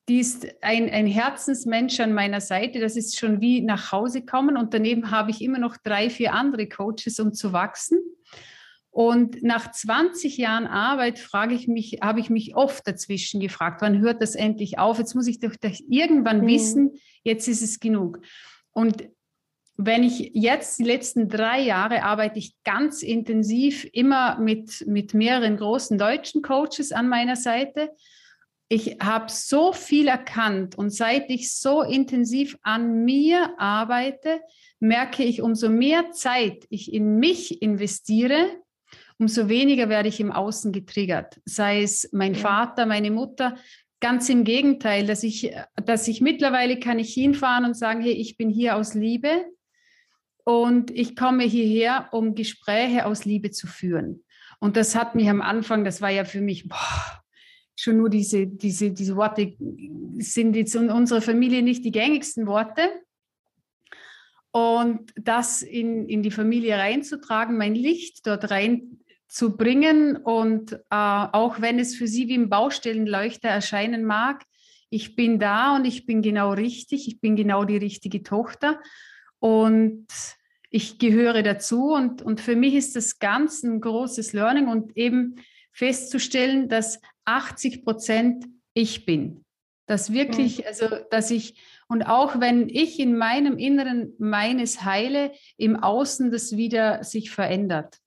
Die ist ein, ein Herzensmensch an meiner Seite. Das ist schon wie nach Hause kommen. Und daneben habe ich immer noch drei, vier andere Coaches, um zu wachsen. Und nach 20 Jahren Arbeit frage ich mich, habe ich mich oft dazwischen gefragt, wann hört das endlich auf? Jetzt muss ich doch irgendwann mhm. wissen, jetzt ist es genug. Und wenn ich jetzt die letzten drei Jahre arbeite ich ganz intensiv immer mit, mit mehreren großen deutschen Coaches an meiner Seite. Ich habe so viel erkannt und seit ich so intensiv an mir arbeite, merke ich, umso mehr Zeit ich in mich investiere, umso weniger werde ich im Außen getriggert. Sei es mein ja. Vater, meine Mutter. Ganz im Gegenteil, dass ich, dass ich mittlerweile kann ich hinfahren und sagen, hey, ich bin hier aus Liebe und ich komme hierher, um Gespräche aus Liebe zu führen. Und das hat mich am Anfang, das war ja für mich, boah, schon nur diese, diese, diese Worte sind jetzt in unserer Familie nicht die gängigsten Worte. Und das in, in die Familie reinzutragen, mein Licht dort reinzubringen und äh, auch wenn es für sie wie ein Baustellenleuchter erscheinen mag, ich bin da und ich bin genau richtig, ich bin genau die richtige Tochter und ich gehöre dazu. Und, und für mich ist das ganz ein großes Learning und eben festzustellen, dass 80 Prozent ich bin. Dass wirklich, mhm. also dass ich, und auch wenn ich in meinem Inneren meines heile, im Außen das wieder sich verändert.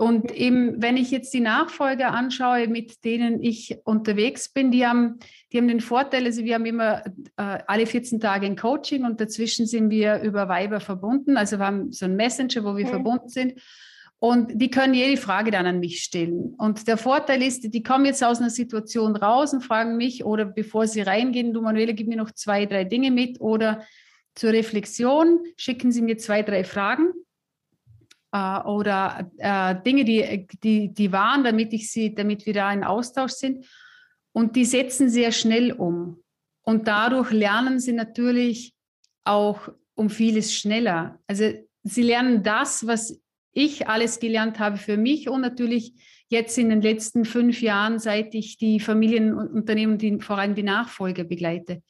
Und eben, wenn ich jetzt die Nachfolger anschaue, mit denen ich unterwegs bin, die haben, die haben den Vorteil, also wir haben immer äh, alle 14 Tage ein Coaching und dazwischen sind wir über Viber verbunden. Also wir haben so ein Messenger, wo wir okay. verbunden sind. Und die können jede Frage dann an mich stellen. Und der Vorteil ist, die kommen jetzt aus einer Situation raus und fragen mich, oder bevor sie reingehen, du Manuela, gib mir noch zwei, drei Dinge mit oder zur Reflexion schicken sie mir zwei, drei Fragen äh, oder äh, Dinge, die, die, die waren, damit ich sie, damit wir da in Austausch sind. Und die setzen sehr schnell um. Und dadurch lernen sie natürlich auch um vieles schneller. Also sie lernen das, was ich alles gelernt habe für mich und natürlich jetzt in den letzten fünf Jahren, seit ich die Familienunternehmen, die, vor allem die Nachfolger begleite.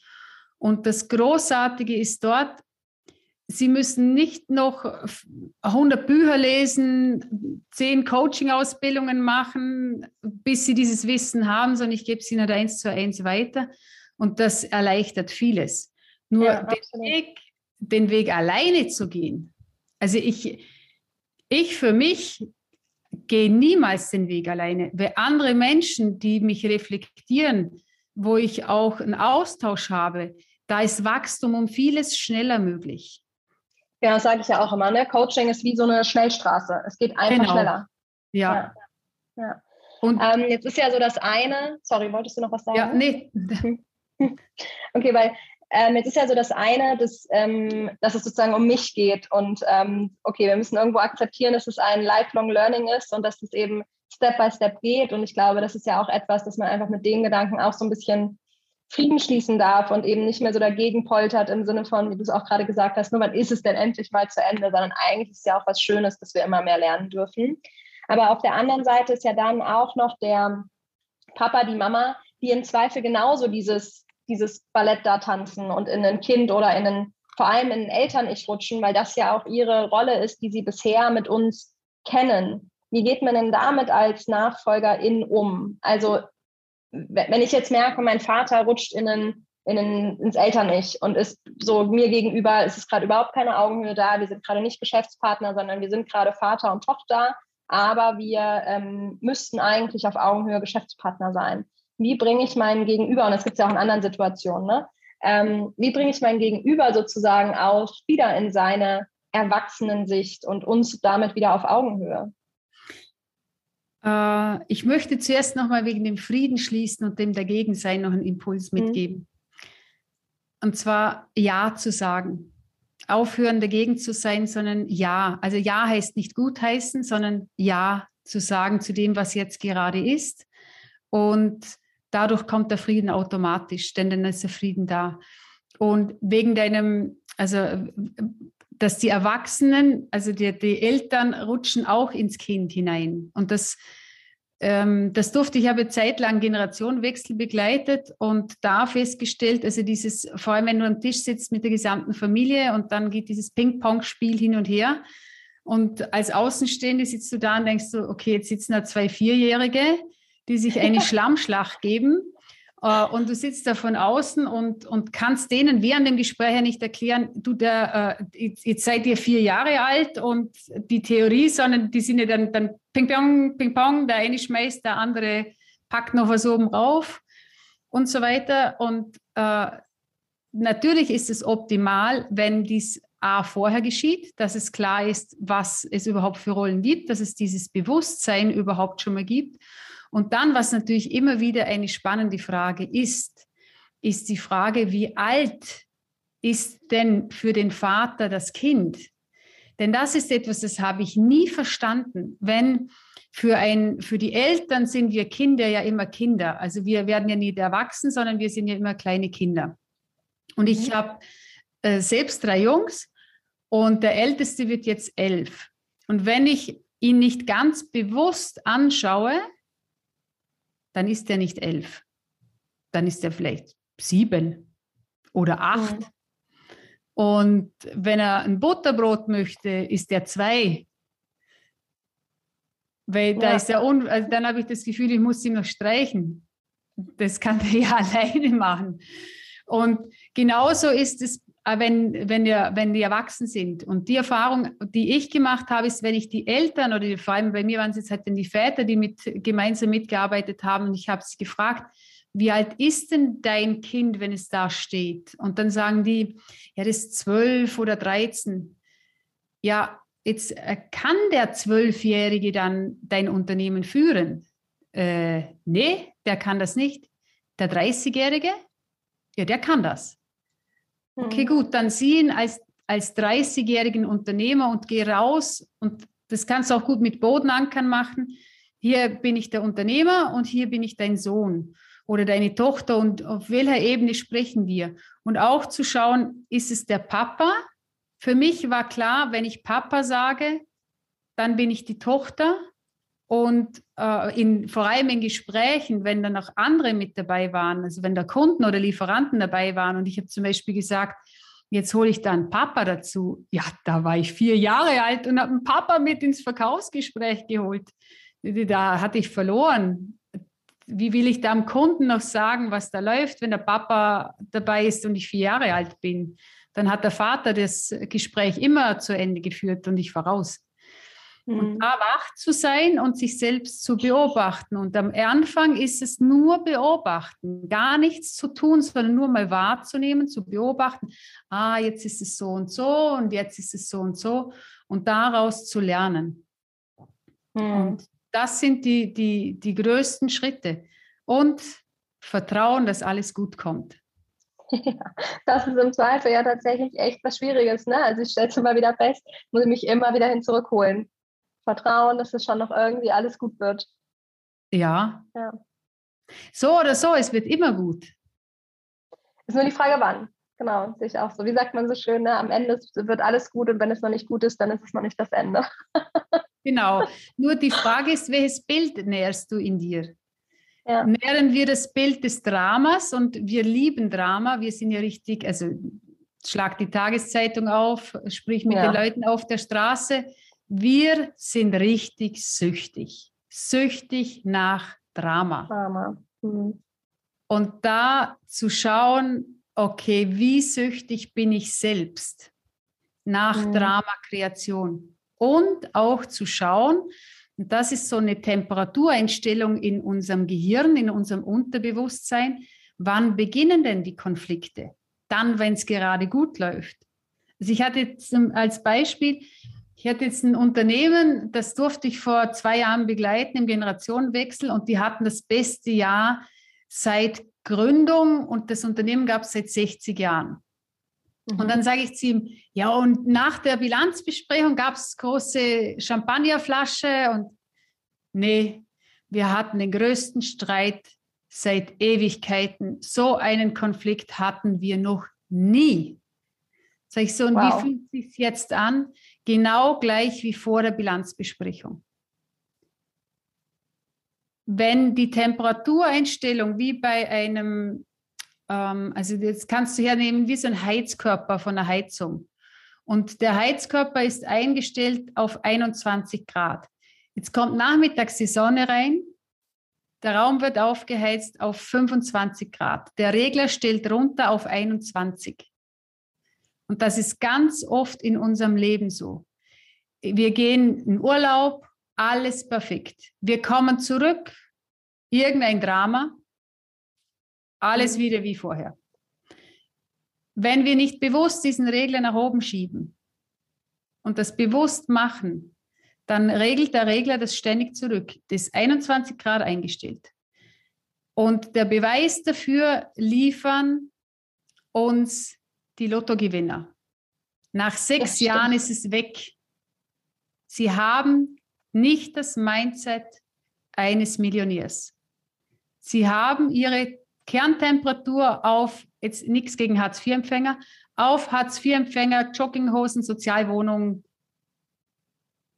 Und das Großartige ist dort, Sie müssen nicht noch 100 Bücher lesen, 10 Coaching-Ausbildungen machen, bis Sie dieses Wissen haben, sondern ich gebe es Ihnen eins zu eins weiter. Und das erleichtert vieles. Nur ja, den, Weg, den Weg alleine zu gehen. Also ich, ich für mich gehe niemals den Weg alleine. Weil andere Menschen, die mich reflektieren, wo ich auch einen Austausch habe, da ist Wachstum um vieles schneller möglich. Ja, das sage ich ja auch immer. Ne? Coaching ist wie so eine Schnellstraße. Es geht einfach genau. schneller. Ja. ja. ja. Und ähm, jetzt ist ja so das eine, sorry, wolltest du noch was sagen? Ja, nee. okay, weil ähm, jetzt ist ja so das eine, dass, ähm, dass es sozusagen um mich geht und ähm, okay, wir müssen irgendwo akzeptieren, dass es ein Lifelong Learning ist und dass es eben Step by Step geht und ich glaube, das ist ja auch etwas, dass man einfach mit den Gedanken auch so ein bisschen Frieden schließen darf und eben nicht mehr so dagegen poltert im Sinne von, wie du es auch gerade gesagt hast, nur wann ist es denn endlich mal zu Ende, sondern eigentlich ist es ja auch was Schönes, dass wir immer mehr lernen dürfen. Aber auf der anderen Seite ist ja dann auch noch der Papa, die Mama, die im Zweifel genauso dieses, dieses Ballett da tanzen und in ein Kind oder in einen, vor allem in ein Eltern-Ich rutschen, weil das ja auch ihre Rolle ist, die sie bisher mit uns kennen. Wie geht man denn damit als Nachfolgerin um? Also wenn ich jetzt merke, mein Vater rutscht in ein, in, ins Eltern-Ich und ist so mir gegenüber, ist es gerade überhaupt keine Augenhöhe da. Wir sind gerade nicht Geschäftspartner, sondern wir sind gerade Vater und Tochter, aber wir ähm, müssten eigentlich auf Augenhöhe Geschäftspartner sein. Wie bringe ich meinen Gegenüber, und das gibt es ja auch in anderen Situationen, ne? Ähm, wie bringe ich mein Gegenüber sozusagen auch wieder in seine Erwachsenensicht und uns damit wieder auf Augenhöhe? Äh, ich möchte zuerst nochmal wegen dem Frieden schließen und dem Dagegensein noch einen Impuls mhm. mitgeben. Mhm. Und zwar Ja zu sagen. Aufhören, dagegen zu sein, sondern Ja. Also Ja heißt nicht gutheißen, sondern Ja zu sagen zu dem, was jetzt gerade ist. Und dadurch kommt der Frieden automatisch, denn dann ist der Frieden da. Und wegen deinem, also dass die Erwachsenen, also die, die Eltern rutschen auch ins Kind hinein. Und das, ähm, das durfte ich, habe zeitlang Generationenwechsel begleitet und da festgestellt, also dieses, vor allem wenn du am Tisch sitzt mit der gesamten Familie und dann geht dieses Ping-Pong-Spiel hin und her. Und als Außenstehende sitzt du da und denkst so, okay, jetzt sitzen da zwei Vierjährige, die sich eine Schlammschlacht geben. Uh, und du sitzt da von außen und, und kannst denen während dem Gespräch ja nicht erklären, du, der, uh, jetzt, seid ihr vier Jahre alt und die Theorie, sondern die sind ja dann, dann Ping-Pong, Ping-Pong, der eine schmeißt, der andere packt noch was oben rauf und so weiter. Und uh, natürlich ist es optimal, wenn dies A vorher geschieht, dass es klar ist, was es überhaupt für Rollen gibt, dass es dieses Bewusstsein überhaupt schon mal gibt und dann, was natürlich immer wieder eine spannende Frage ist, ist die Frage, wie alt ist denn für den Vater das Kind? Denn das ist etwas, das habe ich nie verstanden. Wenn für, ein, für die Eltern sind wir Kinder ja immer Kinder. Also wir werden ja nie erwachsen, sondern wir sind ja immer kleine Kinder. Und ich mhm. habe äh, selbst drei Jungs und der Älteste wird jetzt elf. Und wenn ich ihn nicht ganz bewusst anschaue, dann ist er nicht elf. Dann ist er vielleicht sieben oder acht. Mhm. Und wenn er ein Butterbrot möchte, ist er zwei. Weil ja. da ist er un also dann habe ich das Gefühl, ich muss ihn noch streichen. Das kann er ja alleine machen. Und genauso ist es wenn, wenn, wir, wenn die erwachsen sind. Und die Erfahrung, die ich gemacht habe, ist, wenn ich die Eltern oder die, vor allem bei mir waren es jetzt halt die Väter, die mit, gemeinsam mitgearbeitet haben, und ich habe sie gefragt, wie alt ist denn dein Kind, wenn es da steht? Und dann sagen die, ja, das ist zwölf oder dreizehn. Ja, jetzt äh, kann der Zwölfjährige dann dein Unternehmen führen? Äh, nee, der kann das nicht. Der Dreißigjährige, ja, der kann das. Okay, mhm. gut, dann sieh ihn als, als 30-jährigen Unternehmer und geh raus und das kannst du auch gut mit Bodenankern machen. Hier bin ich der Unternehmer und hier bin ich dein Sohn oder deine Tochter und auf welcher Ebene sprechen wir? Und auch zu schauen, ist es der Papa? Für mich war klar, wenn ich Papa sage, dann bin ich die Tochter. Und äh, in, vor allem in Gesprächen, wenn dann auch andere mit dabei waren, also wenn da Kunden oder Lieferanten dabei waren und ich habe zum Beispiel gesagt, jetzt hole ich dann Papa dazu. Ja, da war ich vier Jahre alt und habe einen Papa mit ins Verkaufsgespräch geholt. Da hatte ich verloren. Wie will ich da am Kunden noch sagen, was da läuft, wenn der Papa dabei ist und ich vier Jahre alt bin? Dann hat der Vater das Gespräch immer zu Ende geführt und ich voraus. Und mhm. da wach zu sein und sich selbst zu beobachten. Und am Anfang ist es nur beobachten, gar nichts zu tun, sondern nur mal wahrzunehmen, zu beobachten. Ah, jetzt ist es so und so und jetzt ist es so und so. Und daraus zu lernen. Mhm. Und das sind die, die, die größten Schritte. Und Vertrauen, dass alles gut kommt. Ja, das ist im Zweifel ja tatsächlich echt was Schwieriges. Ne? Also ich stelle es immer wieder fest, muss ich mich immer wieder hin zurückholen vertrauen, dass es schon noch irgendwie alles gut wird. Ja. ja. So oder so, es wird immer gut. Ist nur die Frage, wann. Genau, sehe ich auch so. Wie sagt man so schön, ne? am Ende wird alles gut und wenn es noch nicht gut ist, dann ist es noch nicht das Ende. genau. Nur die Frage ist, welches Bild nährst du in dir? Ja. Nähren wir das Bild des Dramas und wir lieben Drama. Wir sind ja richtig, also schlag die Tageszeitung auf, sprich mit ja. den Leuten auf der Straße. Wir sind richtig süchtig, süchtig nach Drama. Drama. Mhm. Und da zu schauen, okay, wie süchtig bin ich selbst nach mhm. Dramakreation? Und auch zu schauen, und das ist so eine Temperatureinstellung in unserem Gehirn, in unserem Unterbewusstsein, wann beginnen denn die Konflikte? Dann, wenn es gerade gut läuft. Also ich hatte jetzt als Beispiel, ich hatte jetzt ein Unternehmen, das durfte ich vor zwei Jahren begleiten im Generationenwechsel und die hatten das beste Jahr seit Gründung und das Unternehmen gab es seit 60 Jahren. Mhm. Und dann sage ich zu ihm, ja, und nach der Bilanzbesprechung gab es große Champagnerflasche und nee, wir hatten den größten Streit seit Ewigkeiten. So einen Konflikt hatten wir noch nie. Sag ich so, und wow. wie fühlt es sich jetzt an? Genau gleich wie vor der Bilanzbesprechung. Wenn die Temperatureinstellung wie bei einem, ähm, also jetzt kannst du hernehmen wie so ein Heizkörper von der Heizung. Und der Heizkörper ist eingestellt auf 21 Grad. Jetzt kommt nachmittags die Sonne rein, der Raum wird aufgeheizt auf 25 Grad. Der Regler stellt runter auf 21. Und das ist ganz oft in unserem Leben so. Wir gehen in Urlaub, alles perfekt. Wir kommen zurück, irgendein Drama, alles mhm. wieder wie vorher. Wenn wir nicht bewusst diesen Regler nach oben schieben und das bewusst machen, dann regelt der Regler das ständig zurück. Das ist 21 Grad eingestellt. Und der Beweis dafür liefern uns die Lottogewinner. Nach sechs Jahren ist es weg. Sie haben nicht das Mindset eines Millionärs. Sie haben ihre Kerntemperatur auf, jetzt nichts gegen Hartz-IV-Empfänger, auf Hartz-IV-Empfänger, Jogginghosen, Sozialwohnungen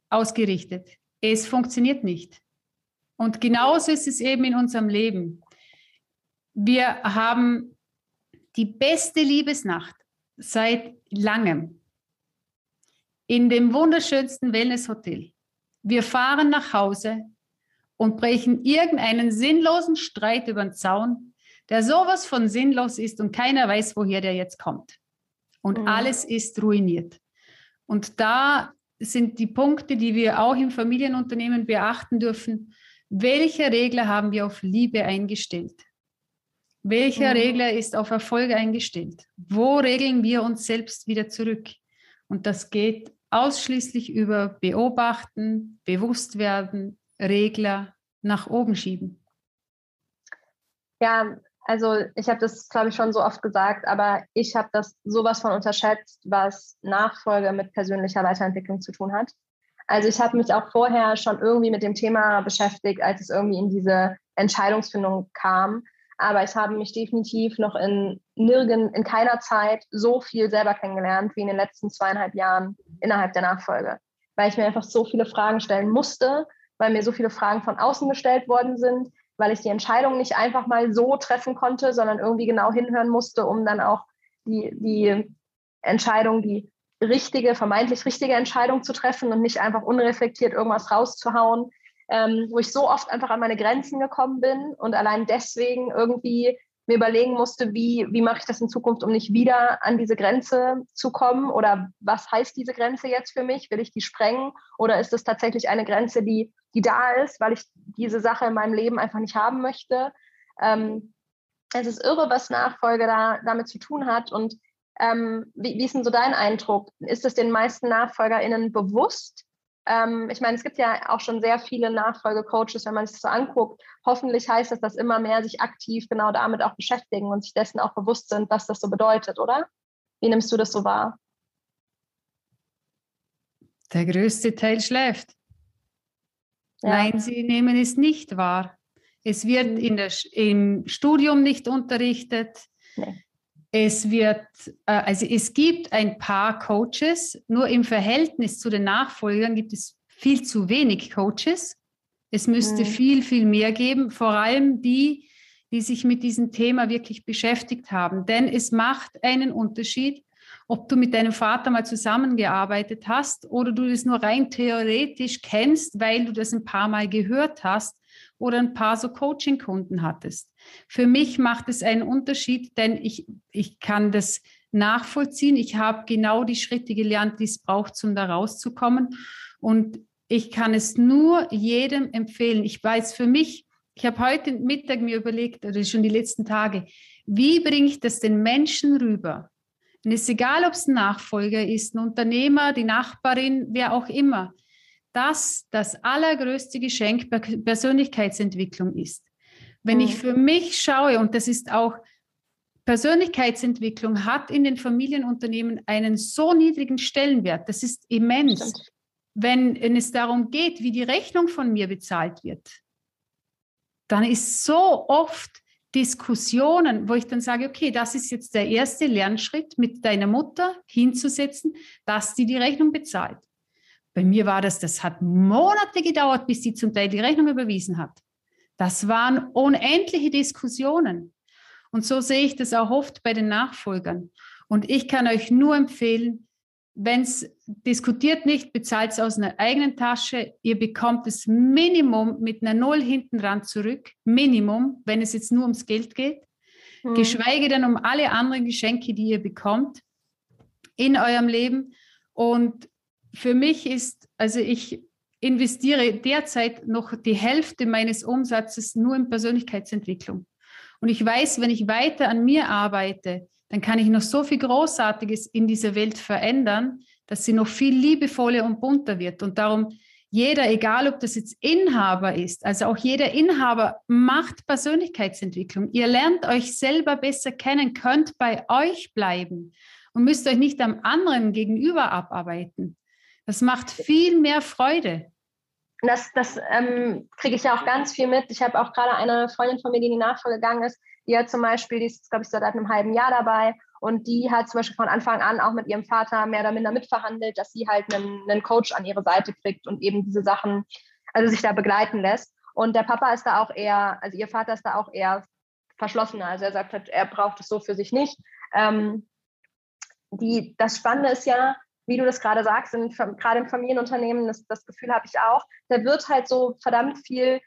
ausgerichtet. Es funktioniert nicht. Und genauso ist es eben in unserem Leben. Wir haben die beste Liebesnacht seit langem in dem wunderschönsten Wellnesshotel. Wir fahren nach Hause und brechen irgendeinen sinnlosen Streit über den Zaun, der sowas von sinnlos ist und keiner weiß, woher der jetzt kommt. Und mhm. alles ist ruiniert. Und da sind die Punkte, die wir auch im Familienunternehmen beachten dürfen. Welche Regler haben wir auf Liebe eingestellt? Welcher mhm. Regler ist auf Erfolg eingestellt? Wo regeln wir uns selbst wieder zurück? Und das geht ausschließlich über Beobachten, Bewusstwerden, Regler nach oben schieben. Ja, also ich habe das, glaube ich, schon so oft gesagt, aber ich habe das sowas von unterschätzt, was Nachfolge mit persönlicher Weiterentwicklung zu tun hat. Also ich habe mich auch vorher schon irgendwie mit dem Thema beschäftigt, als es irgendwie in diese Entscheidungsfindung kam. Aber ich habe mich definitiv noch in nirgend, in keiner Zeit so viel selber kennengelernt wie in den letzten zweieinhalb Jahren innerhalb der Nachfolge. Weil ich mir einfach so viele Fragen stellen musste, weil mir so viele Fragen von außen gestellt worden sind, weil ich die Entscheidung nicht einfach mal so treffen konnte, sondern irgendwie genau hinhören musste, um dann auch die, die Entscheidung, die richtige, vermeintlich richtige Entscheidung zu treffen und nicht einfach unreflektiert irgendwas rauszuhauen, ähm, wo ich so oft einfach an meine Grenzen gekommen bin und allein deswegen irgendwie mir überlegen musste, wie, wie mache ich das in Zukunft, um nicht wieder an diese Grenze zu kommen oder was heißt diese Grenze jetzt für mich? Will ich die sprengen oder ist es tatsächlich eine Grenze, die, die da ist, weil ich diese Sache in meinem Leben einfach nicht haben möchte? Ähm, es ist irre, was Nachfolge da damit zu tun hat und ähm, wie, wie ist denn so dein Eindruck? Ist es den meisten NachfolgerInnen bewusst, ähm, ich meine, es gibt ja auch schon sehr viele Nachfolgecoaches, wenn man sich das so anguckt. Hoffentlich heißt das, dass immer mehr sich aktiv genau damit auch beschäftigen und sich dessen auch bewusst sind, was das so bedeutet, oder? Wie nimmst du das so wahr? Der größte Teil schläft. Ja. Nein, sie nehmen es nicht wahr. Es wird mhm. in der, im Studium nicht unterrichtet. Nee. Es wird, äh, also es gibt ein paar Coaches, nur im Verhältnis zu den Nachfolgern gibt es viel zu wenig Coaches. Es müsste mhm. viel, viel mehr geben, vor allem die, die sich mit diesem Thema wirklich beschäftigt haben. Denn es macht einen Unterschied, ob du mit deinem Vater mal zusammengearbeitet hast oder du das nur rein theoretisch kennst, weil du das ein paar Mal gehört hast oder ein paar so Coaching-Kunden hattest. Für mich macht es einen Unterschied, denn ich, ich kann das nachvollziehen. Ich habe genau die Schritte gelernt, die es braucht, um da rauszukommen. Und ich kann es nur jedem empfehlen. Ich weiß für mich, ich habe heute Mittag mir überlegt, oder schon die letzten Tage, wie bringe ich das den Menschen rüber? Und es ist egal, ob es ein Nachfolger ist, ein Unternehmer, die Nachbarin, wer auch immer, dass das allergrößte Geschenk Persönlichkeitsentwicklung ist. Wenn mhm. ich für mich schaue, und das ist auch Persönlichkeitsentwicklung hat in den Familienunternehmen einen so niedrigen Stellenwert, das ist immens. Wenn, wenn es darum geht, wie die Rechnung von mir bezahlt wird, dann ist so oft Diskussionen, wo ich dann sage, okay, das ist jetzt der erste Lernschritt, mit deiner Mutter hinzusetzen, dass die die Rechnung bezahlt. Bei mir war das, das hat Monate gedauert, bis sie zum Teil die Rechnung überwiesen hat. Das waren unendliche Diskussionen. Und so sehe ich das auch oft bei den Nachfolgern. Und ich kann euch nur empfehlen, wenn es diskutiert nicht, bezahlt es aus einer eigenen Tasche. Ihr bekommt das Minimum mit einer Null hinten dran zurück. Minimum, wenn es jetzt nur ums Geld geht. Mhm. Geschweige denn um alle anderen Geschenke, die ihr bekommt in eurem Leben. Und für mich ist, also ich investiere derzeit noch die Hälfte meines Umsatzes nur in Persönlichkeitsentwicklung. Und ich weiß, wenn ich weiter an mir arbeite, dann kann ich noch so viel Großartiges in dieser Welt verändern, dass sie noch viel liebevoller und bunter wird. Und darum, jeder, egal ob das jetzt Inhaber ist, also auch jeder Inhaber macht Persönlichkeitsentwicklung. Ihr lernt euch selber besser kennen, könnt bei euch bleiben und müsst euch nicht am anderen gegenüber abarbeiten. Das macht viel mehr Freude. Das, das ähm, kriege ich ja auch ganz viel mit. Ich habe auch gerade eine Freundin von mir, die in die Nachfolge gegangen ist, die hat zum Beispiel, die ist, glaube ich, seit einem halben Jahr dabei und die hat zum Beispiel von Anfang an auch mit ihrem Vater mehr oder minder mitverhandelt, dass sie halt einen, einen Coach an ihre Seite kriegt und eben diese Sachen, also sich da begleiten lässt. Und der Papa ist da auch eher, also ihr Vater ist da auch eher verschlossener. Also er sagt halt, er braucht es so für sich nicht. Ähm, die, das Spannende ist ja, wie du das gerade sagst, in, gerade im Familienunternehmen, das, das Gefühl habe ich auch, da wird halt so verdammt viel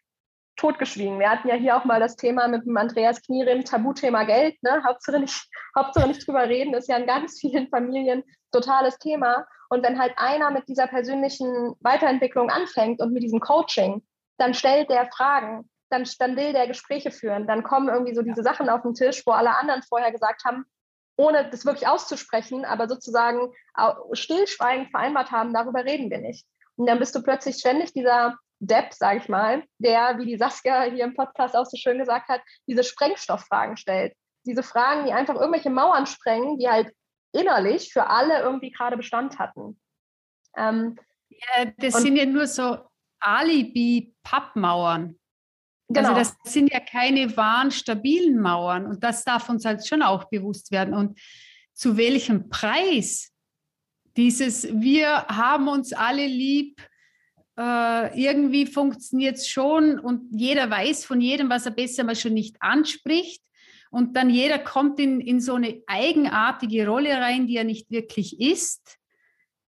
totgeschwiegen. Wir hatten ja hier auch mal das Thema mit dem Andreas Knierim, Tabuthema Geld. Ne? Hauptsache, nicht, Hauptsache nicht drüber reden, ist ja in ganz vielen Familien totales Thema. Und wenn halt einer mit dieser persönlichen Weiterentwicklung anfängt und mit diesem Coaching, dann stellt der Fragen, dann, dann will der Gespräche führen, dann kommen irgendwie so diese Sachen auf den Tisch, wo alle anderen vorher gesagt haben, ohne das wirklich auszusprechen, aber sozusagen stillschweigend vereinbart haben, darüber reden wir nicht. Und dann bist du plötzlich ständig dieser Depp, sage ich mal, der, wie die Saskia hier im Podcast auch so schön gesagt hat, diese Sprengstofffragen stellt. Diese Fragen, die einfach irgendwelche Mauern sprengen, die halt innerlich für alle irgendwie gerade Bestand hatten. Ähm, ja, das sind ja nur so Alibi-Pappmauern. Also genau. Also das sind ja keine wahren, stabilen Mauern. Und das darf uns halt schon auch bewusst werden. Und zu welchem Preis dieses Wir haben uns alle lieb, äh, irgendwie funktioniert es schon und jeder weiß von jedem, was er besser mal schon nicht anspricht. Und dann jeder kommt in, in so eine eigenartige Rolle rein, die er nicht wirklich ist,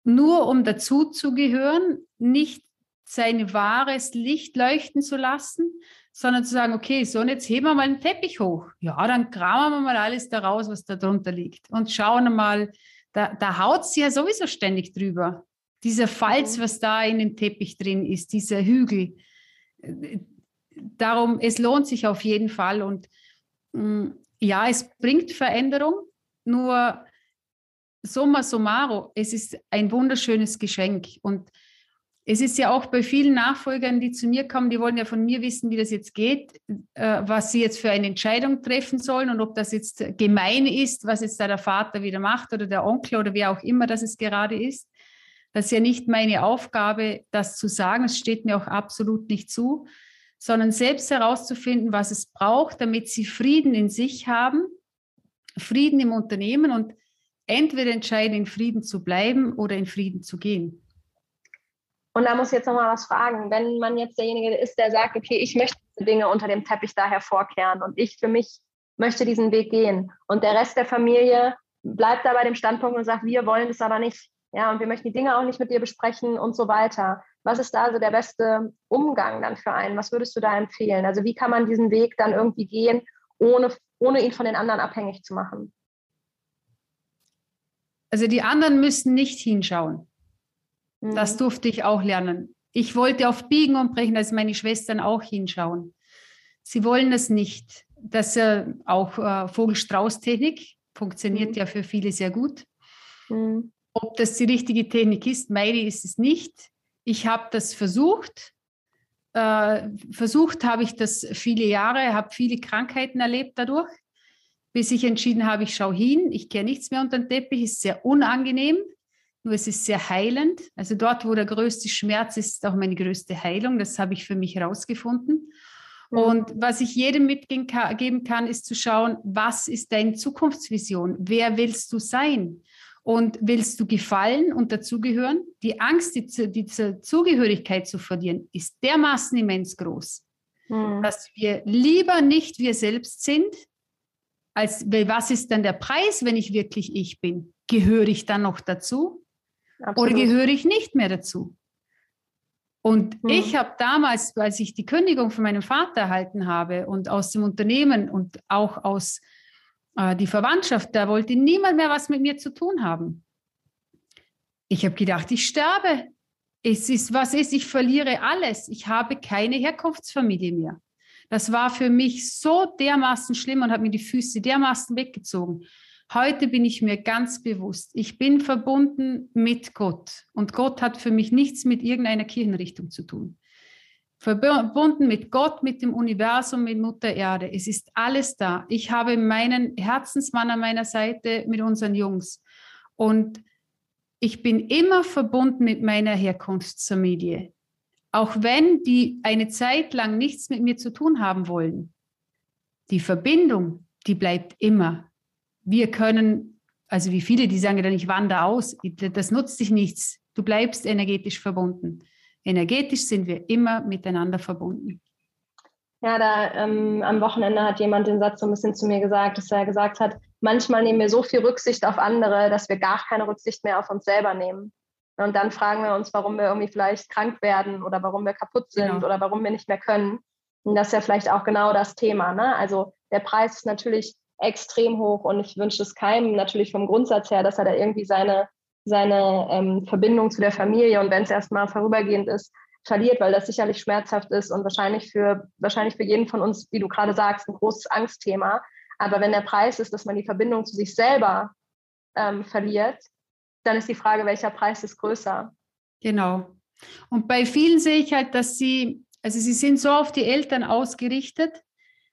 nur um dazuzugehören, nicht sein wahres Licht leuchten zu lassen, sondern zu sagen, okay, so und jetzt heben wir mal den Teppich hoch. Ja, dann kramen wir mal alles da raus, was da drunter liegt und schauen mal, da, da haut sie ja sowieso ständig drüber. Dieser Falz, mhm. was da in dem Teppich drin ist, dieser Hügel. Darum, es lohnt sich auf jeden Fall. Und mm, ja, es bringt Veränderung, nur summa summarum, es ist ein wunderschönes Geschenk. Und es ist ja auch bei vielen Nachfolgern, die zu mir kommen, die wollen ja von mir wissen, wie das jetzt geht, äh, was sie jetzt für eine Entscheidung treffen sollen und ob das jetzt gemein ist, was jetzt da der Vater wieder macht oder der Onkel oder wer auch immer das es gerade ist. Das ist ja nicht meine Aufgabe, das zu sagen. Es steht mir auch absolut nicht zu, sondern selbst herauszufinden, was es braucht, damit sie Frieden in sich haben, Frieden im Unternehmen und entweder entscheiden, in Frieden zu bleiben oder in Frieden zu gehen. Und da muss ich jetzt nochmal was fragen. Wenn man jetzt derjenige ist, der sagt, okay, ich möchte Dinge unter dem Teppich da hervorkehren und ich für mich möchte diesen Weg gehen und der Rest der Familie bleibt da bei dem Standpunkt und sagt, wir wollen das aber nicht ja, und wir möchten die Dinge auch nicht mit dir besprechen und so weiter. was ist da so der beste Umgang dann für einen? Was würdest du da empfehlen? Also wie kann man diesen Weg dann irgendwie gehen, ohne, ohne ihn von den anderen abhängig zu machen? Also die anderen müssen nicht hinschauen. Mhm. Das durfte ich auch lernen. Ich wollte auf Biegen und Brechen, dass meine Schwestern auch hinschauen. Sie wollen es nicht. Das äh, auch äh, Vogel-Strauß-Technik funktioniert mhm. ja für viele sehr gut. Mhm. Ob das die richtige Technik ist, meine ist es nicht. Ich habe das versucht. Äh, versucht habe ich das viele Jahre, habe viele Krankheiten erlebt dadurch, bis ich entschieden habe, ich schaue hin, ich kehre nichts mehr unter den Teppich, ist sehr unangenehm, nur es ist sehr heilend. Also dort, wo der größte Schmerz ist, ist auch meine größte Heilung. Das habe ich für mich herausgefunden. Mhm. Und was ich jedem mitgeben kann, ist zu schauen, was ist deine Zukunftsvision? Wer willst du sein? Und willst du gefallen und dazugehören? Die Angst, die, die Zugehörigkeit zu verlieren, ist dermaßen immens groß, mhm. dass wir lieber nicht wir selbst sind, als was ist dann der Preis, wenn ich wirklich ich bin? Gehöre ich dann noch dazu? Absolut. Oder gehöre ich nicht mehr dazu? Und mhm. ich habe damals, als ich die Kündigung von meinem Vater erhalten habe und aus dem Unternehmen und auch aus äh, die Verwandtschaft, da wollte niemand mehr was mit mir zu tun haben. Ich habe gedacht, ich sterbe. Es ist, was ist, ich verliere alles. Ich habe keine Herkunftsfamilie mehr. Das war für mich so dermaßen schlimm und hat mir die Füße dermaßen weggezogen. Heute bin ich mir ganz bewusst, ich bin verbunden mit Gott und Gott hat für mich nichts mit irgendeiner Kirchenrichtung zu tun verbunden mit Gott, mit dem Universum, mit Mutter Erde. Es ist alles da. Ich habe meinen Herzensmann an meiner Seite mit unseren Jungs. Und ich bin immer verbunden mit meiner Herkunftsfamilie. Auch wenn die eine Zeit lang nichts mit mir zu tun haben wollen. Die Verbindung, die bleibt immer. Wir können, also wie viele, die sagen dann, ich wandere aus, das nutzt sich nichts. Du bleibst energetisch verbunden energetisch sind wir immer miteinander verbunden. Ja, da ähm, am Wochenende hat jemand den Satz so ein bisschen zu mir gesagt, dass er gesagt hat, manchmal nehmen wir so viel Rücksicht auf andere, dass wir gar keine Rücksicht mehr auf uns selber nehmen. Und dann fragen wir uns, warum wir irgendwie vielleicht krank werden oder warum wir kaputt sind genau. oder warum wir nicht mehr können. Und das ist ja vielleicht auch genau das Thema. Ne? Also der Preis ist natürlich extrem hoch und ich wünsche es keinem natürlich vom Grundsatz her, dass er da irgendwie seine seine ähm, Verbindung zu der Familie und wenn es erstmal vorübergehend ist, verliert, weil das sicherlich schmerzhaft ist und wahrscheinlich für, wahrscheinlich für jeden von uns, wie du gerade sagst, ein großes Angstthema. Aber wenn der Preis ist, dass man die Verbindung zu sich selber ähm, verliert, dann ist die Frage, welcher Preis ist größer? Genau. Und bei vielen sehe ich halt, dass sie, also sie sind so auf die Eltern ausgerichtet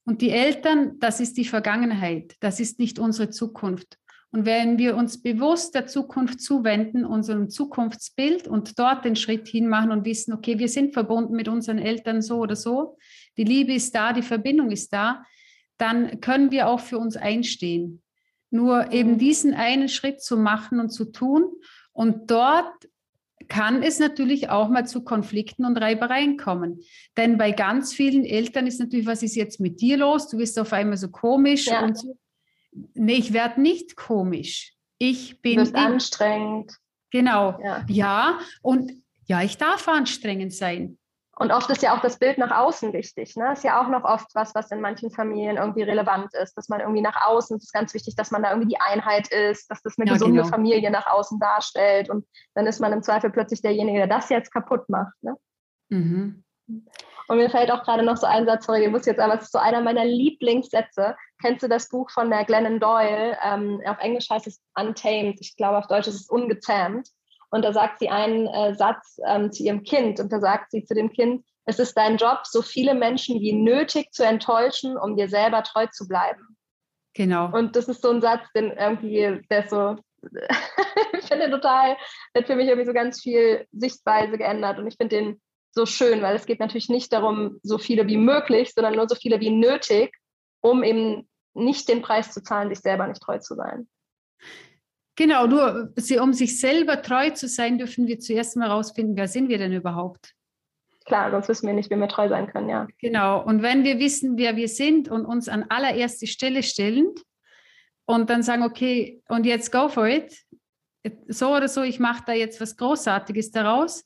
und die Eltern, das ist die Vergangenheit, das ist nicht unsere Zukunft. Und wenn wir uns bewusst der Zukunft zuwenden, unserem Zukunftsbild und dort den Schritt hin machen und wissen, okay, wir sind verbunden mit unseren Eltern so oder so, die Liebe ist da, die Verbindung ist da, dann können wir auch für uns einstehen. Nur eben mhm. diesen einen Schritt zu machen und zu tun. Und dort kann es natürlich auch mal zu Konflikten und Reibereien kommen. Denn bei ganz vielen Eltern ist natürlich, was ist jetzt mit dir los? Du bist auf einmal so komisch ja. und so nee, ich werde nicht komisch. Ich bin. Du bist anstrengend. Genau. Ja. ja, und ja, ich darf anstrengend sein. Und oft ist ja auch das Bild nach außen wichtig. Ne? Ist ja auch noch oft was, was in manchen Familien irgendwie relevant ist, dass man irgendwie nach außen, es ist ganz wichtig, dass man da irgendwie die Einheit ist, dass das eine ja, gesunde genau. Familie nach außen darstellt. Und dann ist man im Zweifel plötzlich derjenige, der das jetzt kaputt macht. Ne? Mhm. Und mir fällt auch gerade noch so ein Satz, sorry, ich muss jetzt aber, es ist so einer meiner Lieblingssätze. Kennst du das Buch von der Glennon Doyle? Ähm, auf Englisch heißt es Untamed. Ich glaube, auf Deutsch ist es ungezähmt. Und da sagt sie einen äh, Satz ähm, zu ihrem Kind. Und da sagt sie zu dem Kind, es ist dein Job, so viele Menschen wie nötig zu enttäuschen, um dir selber treu zu bleiben. Genau. Und das ist so ein Satz, den irgendwie, der so, ich finde total, der hat für mich irgendwie so ganz viel Sichtweise geändert. Und ich finde den so schön, weil es geht natürlich nicht darum, so viele wie möglich, sondern nur so viele wie nötig, um eben nicht den Preis zu zahlen, sich selber nicht treu zu sein. Genau, nur um sich selber treu zu sein, dürfen wir zuerst mal herausfinden, wer sind wir denn überhaupt? Klar, sonst wissen wir nicht, wie wir treu sein können, ja. Genau, und wenn wir wissen, wer wir sind und uns an allererste Stelle stellen und dann sagen, okay, und jetzt go for it, so oder so, ich mache da jetzt was Großartiges daraus,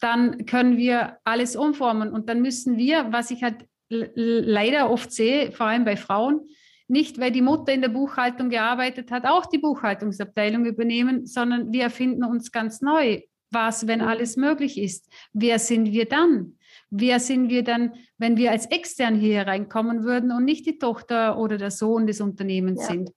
dann können wir alles umformen. Und dann müssen wir, was ich halt leider oft sehe, vor allem bei Frauen, nicht, weil die Mutter in der Buchhaltung gearbeitet hat, auch die Buchhaltungsabteilung übernehmen, sondern wir erfinden uns ganz neu. Was, wenn alles möglich ist? Wer sind wir dann? Wer sind wir dann, wenn wir als extern hier reinkommen würden und nicht die Tochter oder der Sohn des Unternehmens ja. sind?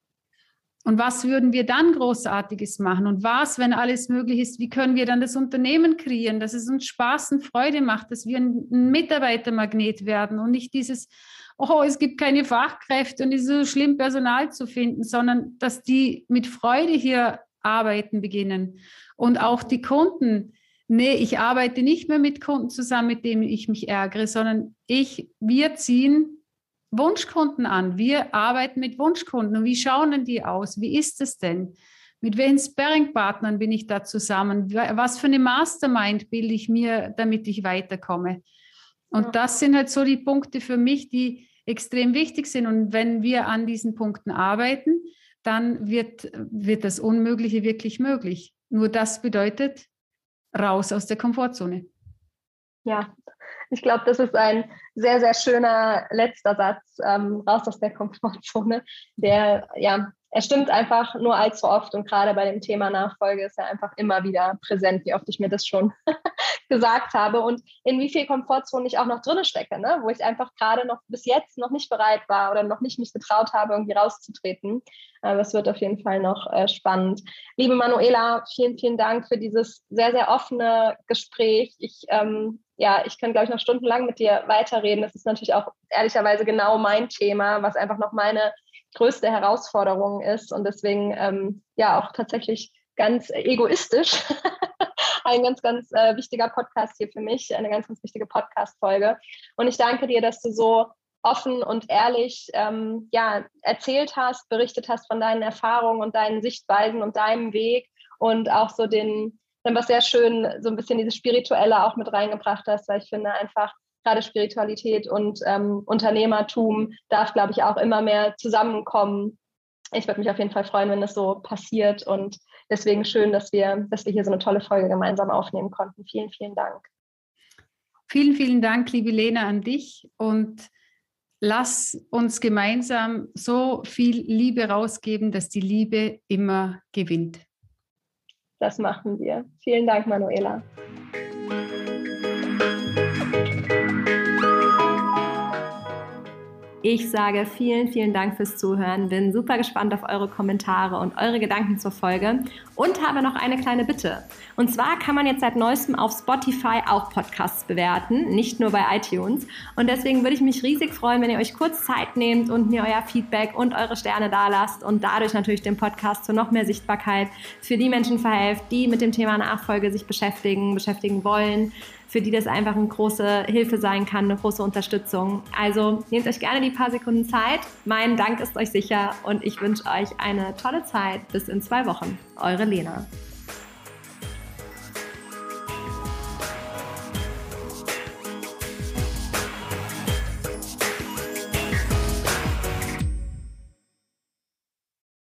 Und was würden wir dann Großartiges machen? Und was, wenn alles möglich ist, wie können wir dann das Unternehmen kreieren, dass es uns Spaß und Freude macht, dass wir ein Mitarbeitermagnet werden und nicht dieses, oh, es gibt keine Fachkräfte und es ist so schlimm, Personal zu finden, sondern dass die mit Freude hier arbeiten beginnen. Und auch die Kunden, nee, ich arbeite nicht mehr mit Kunden zusammen, mit denen ich mich ärgere, sondern ich, wir ziehen Wunschkunden an. Wir arbeiten mit Wunschkunden. Und wie schauen denn die aus? Wie ist es denn? Mit welchen Sparring-Partnern bin ich da zusammen? Was für eine Mastermind bilde ich mir, damit ich weiterkomme? Und ja. das sind halt so die Punkte für mich, die extrem wichtig sind. Und wenn wir an diesen Punkten arbeiten, dann wird, wird das Unmögliche wirklich möglich. Nur das bedeutet raus aus der Komfortzone. Ja, ich glaube, das ist ein sehr, sehr schöner letzter Satz, ähm, raus aus der Komfortzone, der ja er stimmt einfach nur allzu oft und gerade bei dem Thema Nachfolge ist er einfach immer wieder präsent, wie oft ich mir das schon gesagt habe und in wie viel Komfortzone ich auch noch drin stecke, ne? wo ich einfach gerade noch bis jetzt noch nicht bereit war oder noch nicht mich getraut habe, irgendwie rauszutreten. Aber es wird auf jeden Fall noch äh, spannend. Liebe Manuela, vielen, vielen Dank für dieses sehr, sehr offene Gespräch. Ich ähm, ja, ich kann, glaube ich, noch stundenlang mit dir weiterreden. Das ist natürlich auch ehrlicherweise genau mein Thema, was einfach noch meine größte Herausforderung ist und deswegen ähm, ja auch tatsächlich ganz egoistisch ein ganz, ganz äh, wichtiger Podcast hier für mich, eine ganz, ganz wichtige Podcast-Folge. Und ich danke dir, dass du so offen und ehrlich ähm, ja, erzählt hast, berichtet hast von deinen Erfahrungen und deinen Sichtweisen und deinem Weg und auch so den, dann was sehr schön, so ein bisschen dieses Spirituelle auch mit reingebracht hast, weil ich finde einfach, gerade Spiritualität und ähm, Unternehmertum darf, glaube ich, auch immer mehr zusammenkommen. Ich würde mich auf jeden Fall freuen, wenn das so passiert und deswegen schön, dass wir, dass wir hier so eine tolle Folge gemeinsam aufnehmen konnten. Vielen, vielen Dank. Vielen, vielen Dank, liebe Lena, an dich und lass uns gemeinsam so viel Liebe rausgeben, dass die Liebe immer gewinnt. Das machen wir. Vielen Dank, Manuela. Ich sage vielen, vielen Dank fürs Zuhören. Bin super gespannt auf eure Kommentare und eure Gedanken zur Folge und habe noch eine kleine Bitte. Und zwar kann man jetzt seit neuestem auf Spotify auch Podcasts bewerten, nicht nur bei iTunes. Und deswegen würde ich mich riesig freuen, wenn ihr euch kurz Zeit nehmt und mir euer Feedback und eure Sterne dalasst und dadurch natürlich den Podcast zu noch mehr Sichtbarkeit für die Menschen verhelft, die mit dem Thema Nachfolge sich beschäftigen, beschäftigen wollen für die das einfach eine große Hilfe sein kann, eine große Unterstützung. Also nehmt euch gerne die paar Sekunden Zeit. Mein Dank ist euch sicher und ich wünsche euch eine tolle Zeit. Bis in zwei Wochen. Eure Lena.